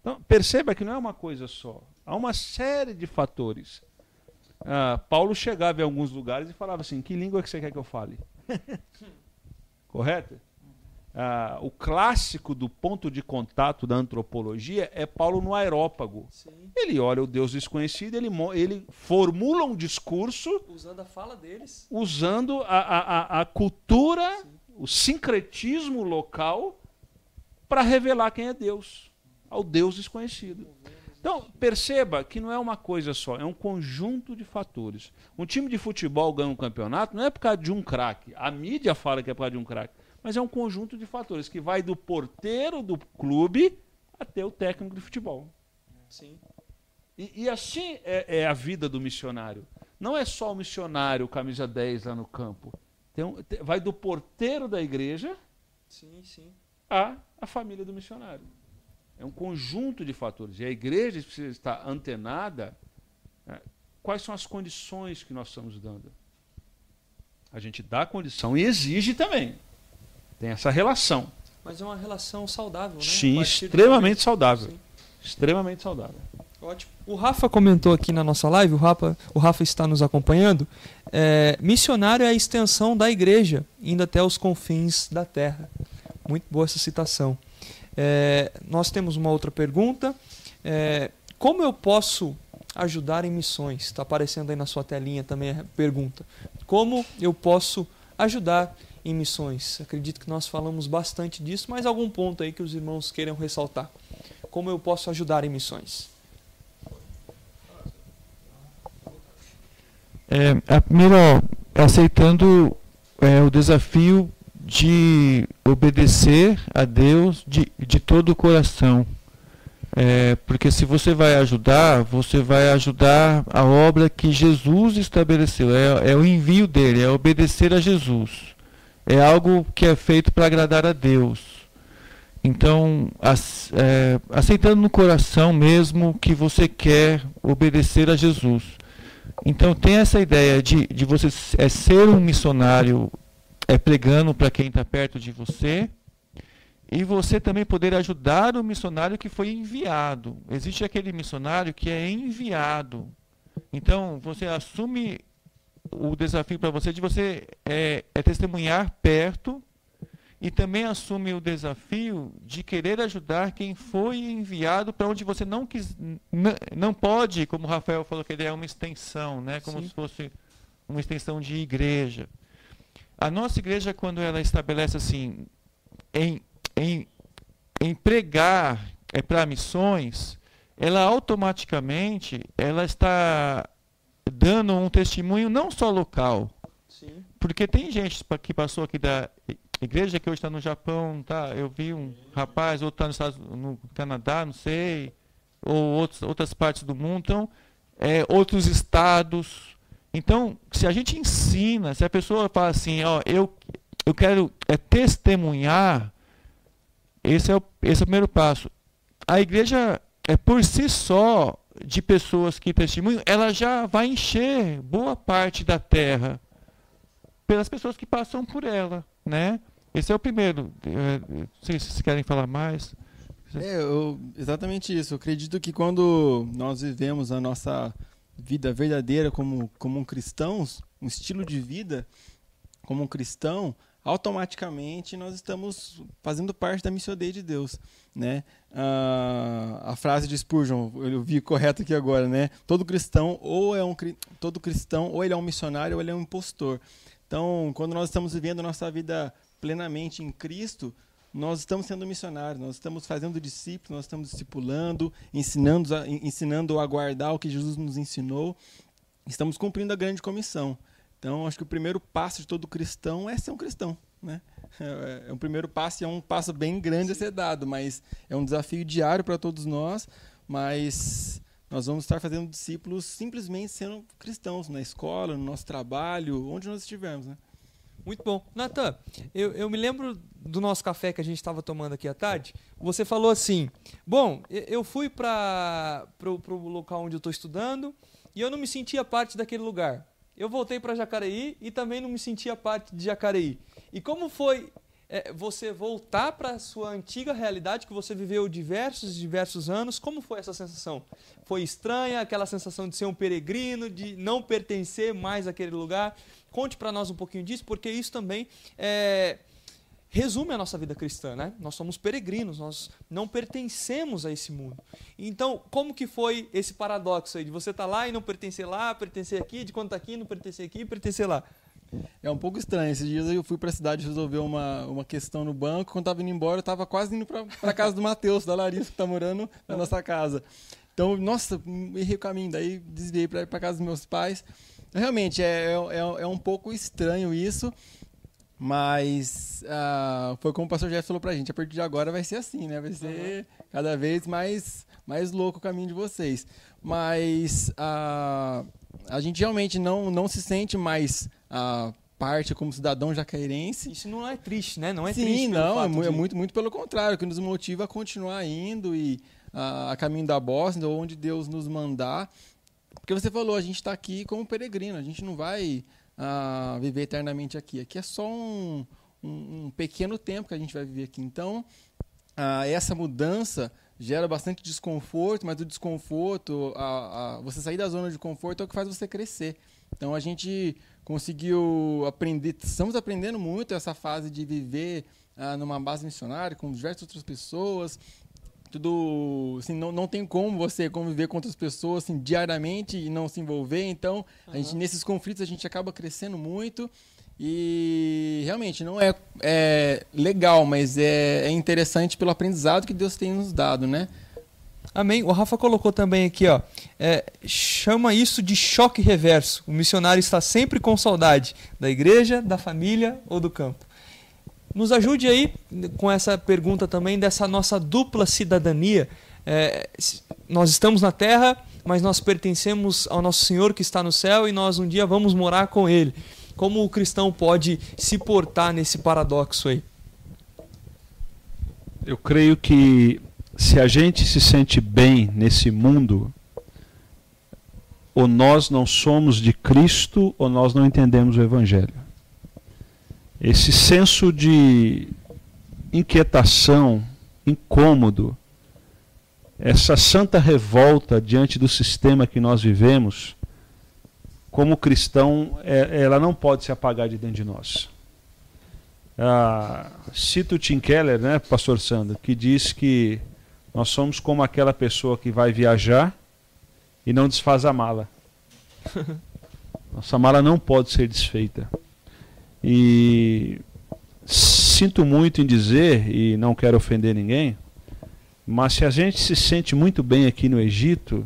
Então, perceba que não é uma coisa só. Há uma série de fatores. Ah, Paulo chegava em alguns lugares e falava assim: Que língua que você quer que eu fale? Correto? Ah, o clássico do ponto de contato da antropologia é Paulo no aerópago. Sim. Ele olha o Deus desconhecido, ele, ele formula um discurso. Usando a fala deles. Usando a, a, a cultura, Sim. o sincretismo local, para revelar quem é Deus, ao Deus desconhecido. Então, perceba que não é uma coisa só, é um conjunto de fatores. Um time de futebol ganha um campeonato não é por causa de um craque. A mídia fala que é por causa de um craque. Mas é um conjunto de fatores que vai do porteiro do clube até o técnico de futebol. Sim. E, e assim é, é, a vida do missionário. Não é só o missionário, camisa 10 lá no campo. Um, tem, vai do porteiro da igreja sim, sim. a a família do missionário. É um conjunto de fatores. E a igreja precisa estar antenada. Né? Quais são as condições que nós estamos dando? A gente dá condição e exige também. Tem essa relação. Mas é uma relação saudável, né? Sim, extremamente saudável. Sim. Extremamente saudável. Ótimo. O Rafa comentou aqui na nossa live, o Rafa, o Rafa está nos acompanhando. É, missionário é a extensão da igreja, indo até os confins da terra. Muito boa essa citação. É, nós temos uma outra pergunta. É, como eu posso ajudar em missões? Está aparecendo aí na sua telinha também a pergunta. Como eu posso ajudar em missões? Acredito que nós falamos bastante disso, mas algum ponto aí que os irmãos queiram ressaltar. Como eu posso ajudar em missões? É, a primeira, aceitando é, o desafio de obedecer a Deus de, de todo o coração. É, porque se você vai ajudar, você vai ajudar a obra que Jesus estabeleceu. É, é o envio dele, é obedecer a Jesus. É algo que é feito para agradar a Deus. Então, é, aceitando no coração mesmo que você quer obedecer a Jesus. Então, tem essa ideia de, de você é, ser um missionário é, pregando para quem está perto de você. E você também poder ajudar o missionário que foi enviado. Existe aquele missionário que é enviado. Então, você assume o desafio para você de você é, é, testemunhar perto e também assume o desafio de querer ajudar quem foi enviado para onde você não quis, não pode, como o Rafael falou que ele é uma extensão, né, como Sim. se fosse uma extensão de igreja. A nossa igreja, quando ela estabelece assim, em, em, em pregar é, para missões, ela automaticamente ela está dando um testemunho não só local. Sim. Porque tem gente que passou aqui da igreja que hoje está no Japão, tá? Eu vi um rapaz, outro está no, no Canadá, não sei, ou outros, outras partes do mundo, então, é, outros estados. Então, se a gente ensina, se a pessoa fala assim, ó, eu, eu quero é, testemunhar, esse é, o, esse é o primeiro passo. A igreja, é por si só, de pessoas que testemunham, ela já vai encher boa parte da terra pelas pessoas que passam por ela, né? Esse é o primeiro. É, não sei se vocês querem falar mais. É, eu, exatamente isso. Eu acredito que quando nós vivemos a nossa vida verdadeira como, como um cristão, um estilo de vida como um cristão, automaticamente nós estamos fazendo parte da missão de Deus, né? Ah, a frase de Spurgeon, eu vi correto aqui agora, né? Todo cristão ou é um todo cristão ou ele é um missionário ou ele é um impostor. Então, quando nós estamos vivendo nossa vida plenamente em Cristo, nós estamos sendo missionários, nós estamos fazendo discípulos, nós estamos discipulando, ensinando ensinando a guardar o que Jesus nos ensinou. Estamos cumprindo a grande comissão. Então, acho que o primeiro passo de todo cristão é ser um cristão. Né? É, é um primeiro passo e é um passo bem grande a ser dado, mas é um desafio diário para todos nós. Mas nós vamos estar fazendo discípulos simplesmente sendo cristãos na escola, no nosso trabalho, onde nós estivermos. Né? Muito bom. Natan, eu, eu me lembro do nosso café que a gente estava tomando aqui à tarde. Você falou assim: Bom, eu fui para o local onde eu estou estudando e eu não me sentia parte daquele lugar. Eu voltei para Jacareí e também não me sentia parte de Jacareí. E como foi é, você voltar para a sua antiga realidade que você viveu diversos diversos anos? Como foi essa sensação? Foi estranha aquela sensação de ser um peregrino, de não pertencer mais àquele lugar? Conte para nós um pouquinho disso, porque isso também é, resume a nossa vida cristã, né? Nós somos peregrinos, nós não pertencemos a esse mundo. Então, como que foi esse paradoxo aí de você estar tá lá e não pertencer lá, pertencer aqui, de quando está aqui, não pertencer aqui, pertencer lá? É um pouco estranho. Esses dias eu fui para a cidade resolver uma, uma questão no banco. Quando estava indo embora, eu estava quase indo para a casa do Matheus, da Larissa, que está morando na nossa casa. Então, nossa, errei o caminho, daí desviei para casa dos meus pais. Realmente, é, é, é um pouco estranho isso, mas uh, foi como o pastor Jeff falou pra gente, a partir de agora vai ser assim, né? Vai ser cada vez mais, mais louco o caminho de vocês. Mas uh, a gente realmente não, não se sente mais uh, parte como cidadão jacaeirense. Isso não é triste, né? Não é Sim, triste. não, é, de... é, muito, muito pelo contrário, que nos motiva a continuar indo e a caminho da Bósnia, onde Deus nos mandar. Porque você falou, a gente está aqui como peregrino, a gente não vai uh, viver eternamente aqui. Aqui é só um, um, um, pequeno tempo que a gente vai viver aqui. Então, uh, essa mudança gera bastante desconforto, mas o desconforto, uh, você sair da zona de conforto é o que faz você crescer. Então, a gente conseguiu aprender, estamos aprendendo muito essa fase de viver numa base missionária com diversas outras pessoas, tudo assim, não, não tem como você conviver com outras pessoas assim, diariamente e não se envolver. Então, uhum. a gente, nesses conflitos a gente acaba crescendo muito. E realmente não é, é legal, mas é, é interessante pelo aprendizado que Deus tem nos dado, né? Amém. O Rafa colocou também aqui, ó, é, chama isso de choque reverso. O missionário está sempre com saudade da igreja, da família ou do campo. Nos ajude aí com essa pergunta também dessa nossa dupla cidadania. É, nós estamos na terra, mas nós pertencemos ao nosso Senhor que está no céu e nós um dia vamos morar com Ele. Como o cristão pode se portar nesse paradoxo aí? Eu creio que se a gente se sente bem nesse mundo, ou nós não somos de Cristo, ou nós não entendemos o Evangelho esse senso de inquietação, incômodo, essa santa revolta diante do sistema que nós vivemos, como cristão, é, ela não pode se apagar de dentro de nós. Ah, cito Tim Keller, né, pastor Sandro, que diz que nós somos como aquela pessoa que vai viajar e não desfaz a mala. Nossa mala não pode ser desfeita. E sinto muito em dizer, e não quero ofender ninguém, mas se a gente se sente muito bem aqui no Egito,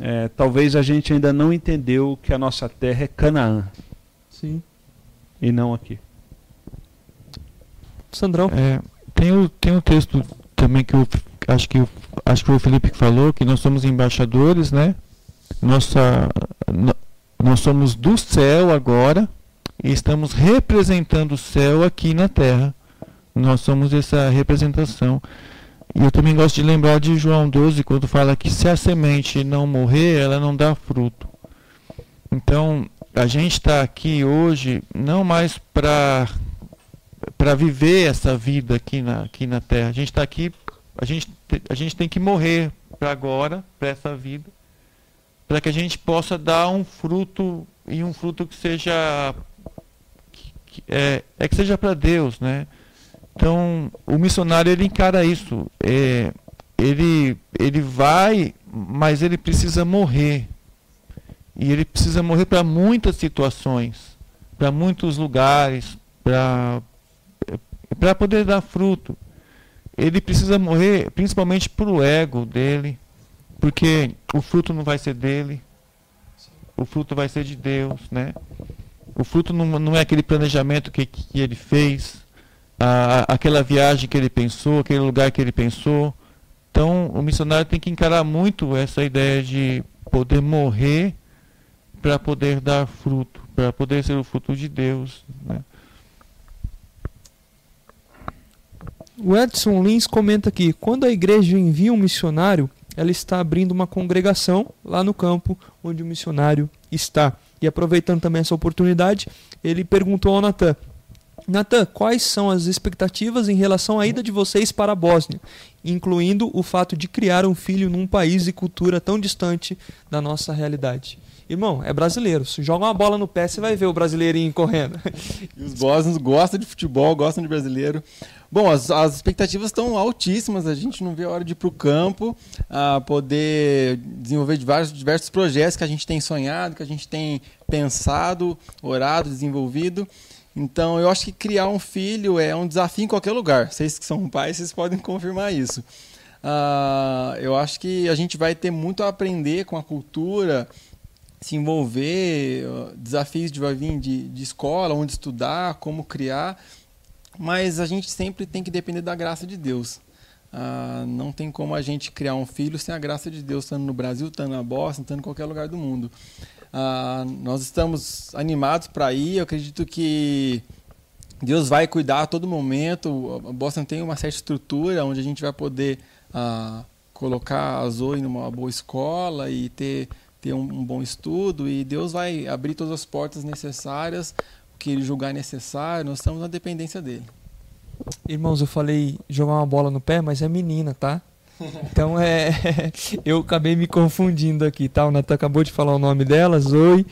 é, talvez a gente ainda não entendeu que a nossa terra é Canaã. Sim. E não aqui. Sandrão. É, tem, o, tem um texto também que eu acho que, acho que foi o Felipe que falou, que nós somos embaixadores, né? Nossa, nós somos do céu agora, e estamos representando o céu aqui na terra. Nós somos essa representação. E eu também gosto de lembrar de João 12, quando fala que se a semente não morrer, ela não dá fruto. Então, a gente está aqui hoje não mais para para viver essa vida aqui na, aqui na Terra. A gente está aqui, a gente, a gente tem que morrer para agora, para essa vida, para que a gente possa dar um fruto e um fruto que seja é, é que seja para Deus, né? Então, o missionário ele encara isso. É, ele, ele vai, mas ele precisa morrer. E ele precisa morrer para muitas situações, para muitos lugares, para para poder dar fruto. Ele precisa morrer principalmente para o ego dele, porque o fruto não vai ser dele, o fruto vai ser de Deus, né? O fruto não, não é aquele planejamento que, que ele fez, a, aquela viagem que ele pensou, aquele lugar que ele pensou. Então, o missionário tem que encarar muito essa ideia de poder morrer para poder dar fruto, para poder ser o fruto de Deus. Né? O Edson Lins comenta aqui: quando a igreja envia um missionário, ela está abrindo uma congregação lá no campo onde o missionário está. E aproveitando também essa oportunidade, ele perguntou ao Natan: Natan, quais são as expectativas em relação à ida de vocês para a Bósnia, incluindo o fato de criar um filho num país e cultura tão distante da nossa realidade? Irmão, é brasileiro. Se joga uma bola no pé, você vai ver o brasileirinho correndo. E os bósnios gostam de futebol, gostam de brasileiro. Bom, as, as expectativas estão altíssimas. A gente não vê a hora de ir para o campo, a poder desenvolver diversos, diversos projetos que a gente tem sonhado, que a gente tem pensado, orado, desenvolvido. Então, eu acho que criar um filho é um desafio em qualquer lugar. Vocês que são pais, vocês podem confirmar isso. uh, eu acho que a gente vai ter muito a aprender com a cultura, se envolver, desafios de vai vir de, de escola, onde estudar, como criar, mas a gente sempre tem que depender da graça de Deus. Uh, não tem como a gente criar um filho sem a graça de Deus, estando no Brasil, estando na Boston, estando em qualquer lugar do mundo. Uh, nós estamos animados para ir, eu acredito que Deus vai cuidar a todo momento. A Boston tem uma certa estrutura onde a gente vai poder uh, colocar a Zoe numa boa escola e ter, ter um, um bom estudo, e Deus vai abrir todas as portas necessárias, o que ele julgar necessário, nós estamos na dependência dele. Irmãos, eu falei jogar uma bola no pé, mas é menina, tá? Então é. eu acabei me confundindo aqui, tá? O Natan acabou de falar o nome dela, Zoe,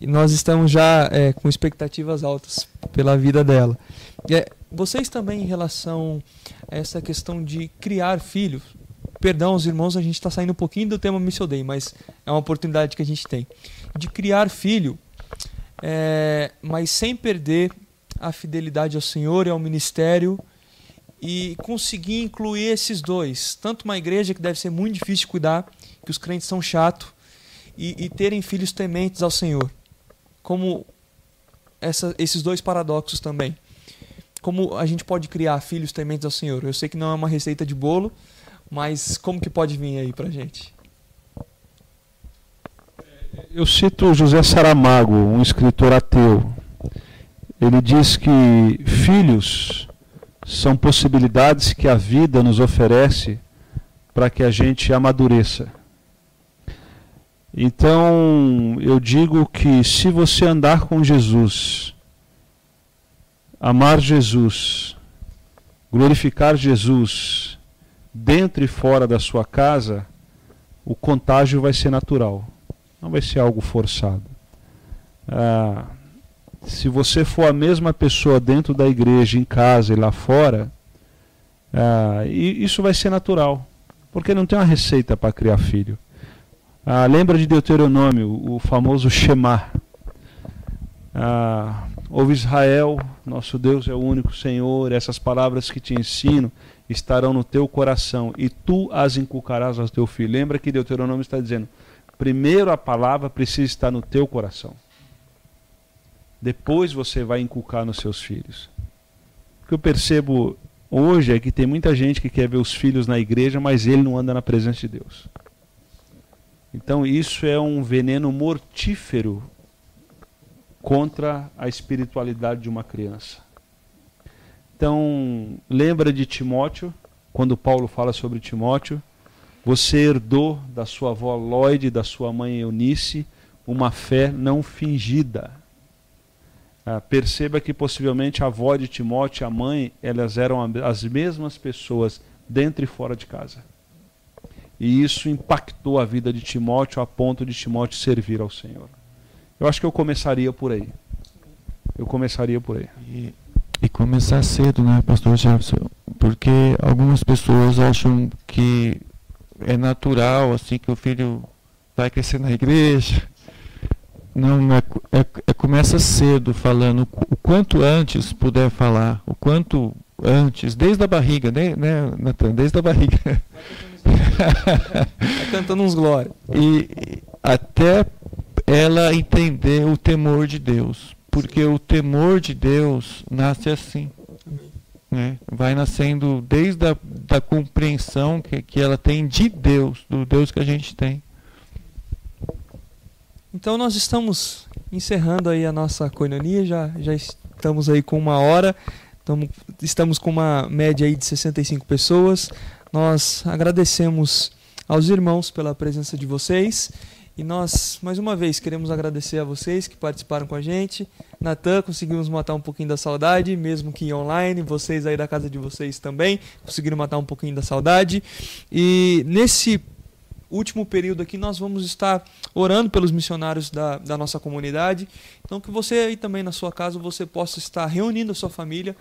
e nós estamos já é, com expectativas altas pela vida dela. É, vocês também, em relação a essa questão de criar filhos, perdão os irmãos, a gente está saindo um pouquinho do tema Mission Day, mas é uma oportunidade que a gente tem. De criar filho, é, mas sem perder a fidelidade ao Senhor e ao ministério e conseguir incluir esses dois. Tanto uma igreja que deve ser muito difícil cuidar, que os crentes são chatos, e, e terem filhos tementes ao Senhor. Como essa, esses dois paradoxos também. Como a gente pode criar filhos tementes ao Senhor? Eu sei que não é uma receita de bolo, mas como que pode vir aí pra gente? Eu cito José Saramago, um escritor ateu, ele diz que filhos são possibilidades que a vida nos oferece para que a gente amadureça. Então, eu digo que se você andar com Jesus, amar Jesus, glorificar Jesus, dentro e fora da sua casa, o contágio vai ser natural, não vai ser algo forçado. Ah, se você for a mesma pessoa dentro da igreja, em casa e lá fora, ah, isso vai ser natural, porque não tem uma receita para criar filho. Ah, lembra de Deuteronômio, o famoso Shema. Ah, ouve Israel, nosso Deus é o único Senhor, essas palavras que te ensino estarão no teu coração e tu as inculcarás ao teu filho. Lembra que Deuteronômio está dizendo: primeiro a palavra precisa estar no teu coração depois você vai inculcar nos seus filhos. O que eu percebo hoje é que tem muita gente que quer ver os filhos na igreja, mas ele não anda na presença de Deus. Então isso é um veneno mortífero contra a espiritualidade de uma criança. Então, lembra de Timóteo, quando Paulo fala sobre Timóteo, você herdou da sua avó Lloyd da sua mãe Eunice uma fé não fingida. Ah, perceba que possivelmente a avó de Timóteo e a mãe, elas eram as mesmas pessoas dentro e fora de casa. E isso impactou a vida de Timóteo a ponto de Timóteo servir ao Senhor. Eu acho que eu começaria por aí. Eu começaria por aí. E, e começar cedo, né, pastor Jefferson? Porque algumas pessoas acham que é natural, assim, que o filho vai crescer na igreja, não, é, é, é, começa cedo falando o quanto antes puder falar, o quanto antes, desde a barriga, né, né Natan? Desde a barriga. Cantando uns glórias. E até ela entender o temor de Deus. Porque o temor de Deus nasce assim. Né? Vai nascendo desde a da compreensão que, que ela tem de Deus, do Deus que a gente tem. Então nós estamos encerrando aí a nossa coinonia, já, já estamos aí com uma hora, estamos, estamos com uma média aí de 65 pessoas. Nós agradecemos aos irmãos pela presença de vocês e nós, mais uma vez, queremos agradecer a vocês que participaram com a gente. Natan, conseguimos matar um pouquinho da saudade, mesmo que online. Vocês aí da casa de vocês também conseguiram matar um pouquinho da saudade. E nesse último período aqui nós vamos estar orando pelos missionários da, da nossa comunidade. Então que você aí também na sua casa você possa estar reunindo a sua família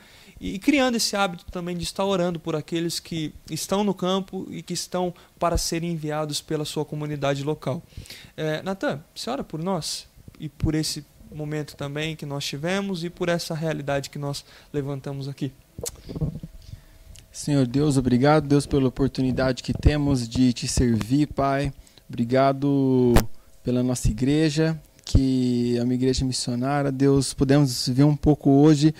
e, criando esse hábito também de estar orando por aqueles que estão no campo e que estão para serem enviados pela sua comunidade local. É, Natan, você ora por nós e por esse momento também que nós tivemos e por essa realidade que nós levantamos aqui. Senhor Deus, obrigado, Deus, pela oportunidade que temos de te servir, Pai. Obrigado pela nossa igreja, que é uma igreja missionária. Deus, podemos ver um pouco hoje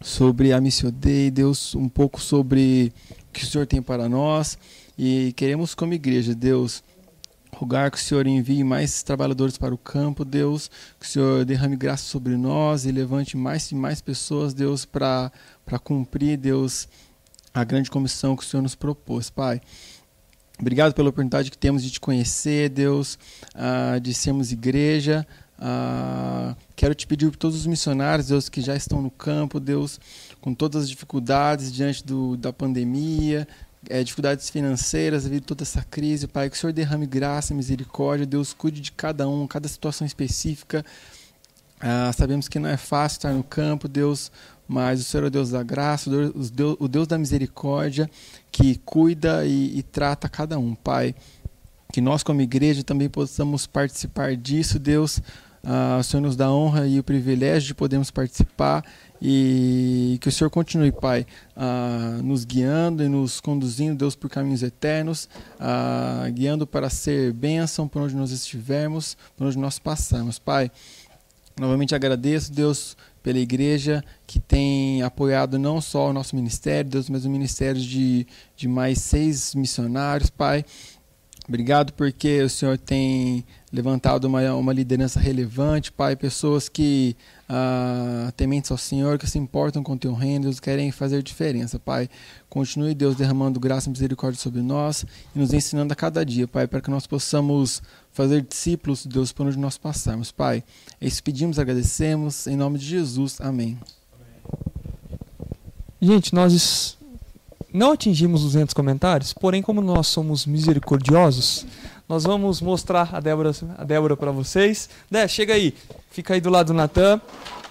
sobre a Missio Dei, Deus, um pouco sobre o que o Senhor tem para nós. E queremos, como igreja, Deus, rogar que o Senhor envie mais trabalhadores para o campo, Deus, que o Senhor derrame graça sobre nós e levante mais e mais pessoas, Deus, para cumprir, Deus, a grande comissão que o Senhor nos propôs, Pai. Obrigado pela oportunidade que temos de te conhecer, Deus, uh, de sermos igreja. Uh, quero te pedir por todos os missionários, Deus, que já estão no campo, Deus, com todas as dificuldades diante do, da pandemia, é, dificuldades financeiras devido a toda essa crise, Pai, que o Senhor derrame graça, misericórdia, Deus cuide de cada um, cada situação específica. Uh, sabemos que não é fácil estar no campo, Deus, mas o Senhor é o Deus da graça, o Deus, o Deus da misericórdia, que cuida e, e trata cada um, Pai. Que nós, como igreja, também possamos participar disso, Deus. Uh, o Senhor nos dá a honra e o privilégio de podermos participar e que o Senhor continue, Pai, uh, nos guiando e nos conduzindo, Deus, por caminhos eternos, uh, guiando para ser bênção por onde nós estivermos, por onde nós passamos, Pai. Novamente agradeço, Deus, pela igreja que tem apoiado não só o nosso ministério, Deus, mas o ministério de, de mais seis missionários, Pai. Obrigado porque o Senhor tem levantado uma, uma liderança relevante, Pai, pessoas que ah, tementes ao Senhor, que se importam com o teu reino, Deus, querem fazer diferença, Pai. Continue, Deus, derramando graça e misericórdia sobre nós e nos ensinando a cada dia, Pai, para que nós possamos fazer discípulos, Deus, por onde nós passarmos, Pai. É isso pedimos, agradecemos, em nome de Jesus. Amém. Gente, nós não atingimos 200 comentários, porém, como nós somos misericordiosos, nós vamos mostrar a Débora, a Débora para vocês. Dé, chega aí. Fica aí do lado do Natan.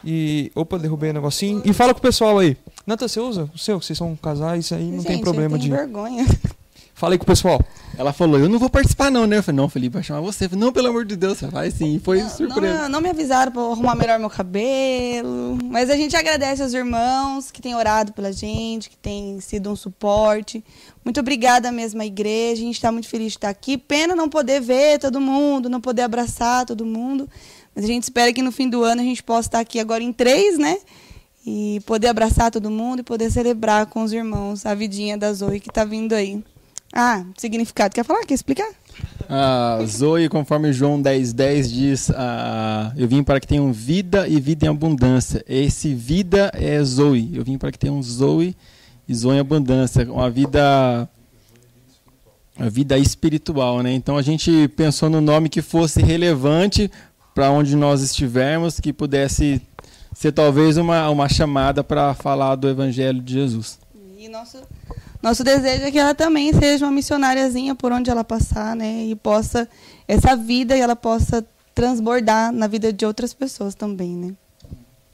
E. Opa, derrubei o um negocinho. E fala com o pessoal aí. Natan, você usa o seu? Vocês são casais aí, não Gente, tem problema eu tenho de. vergonha. Fala aí com o pessoal. Ela falou, eu não vou participar não, né? Eu falei, não, Felipe, vai chamar você. Falei, não, pelo amor de Deus, você vai sim. E foi Não, surpresa. não, não me avisaram para arrumar melhor meu cabelo. Mas a gente agradece aos irmãos que têm orado pela gente, que têm sido um suporte. Muito obrigada mesmo à igreja. A gente está muito feliz de estar aqui. Pena não poder ver todo mundo, não poder abraçar todo mundo. Mas a gente espera que no fim do ano a gente possa estar aqui agora em três, né? E poder abraçar todo mundo e poder celebrar com os irmãos a vidinha da Zoe que está vindo aí. Ah, significado. Quer falar? Quer explicar? Ah, Zoe, conforme João 10, 10 diz, ah, eu vim para que tenham vida e vida em abundância. Esse vida é Zoe. Eu vim para que tenham Zoe e Zoe em abundância. Uma vida uma vida espiritual, né? Então a gente pensou no nome que fosse relevante para onde nós estivermos, que pudesse ser talvez uma, uma chamada para falar do Evangelho de Jesus. E nosso, nosso desejo é que ela também seja uma missionáriazinha por onde ela passar, né? E possa, essa vida, e ela possa transbordar na vida de outras pessoas também, né?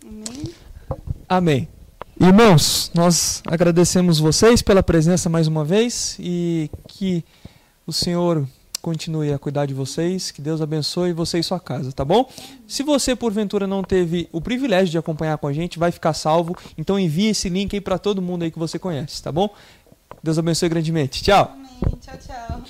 Amém. Amém. Irmãos, nós agradecemos vocês pela presença mais uma vez e que o Senhor continue a cuidar de vocês, que Deus abençoe você e sua casa, tá bom? Se você porventura não teve o privilégio de acompanhar com a gente, vai ficar salvo, então envie esse link aí para todo mundo aí que você conhece, tá bom? Deus abençoe grandemente. Tchau. Amém. Tchau, tchau.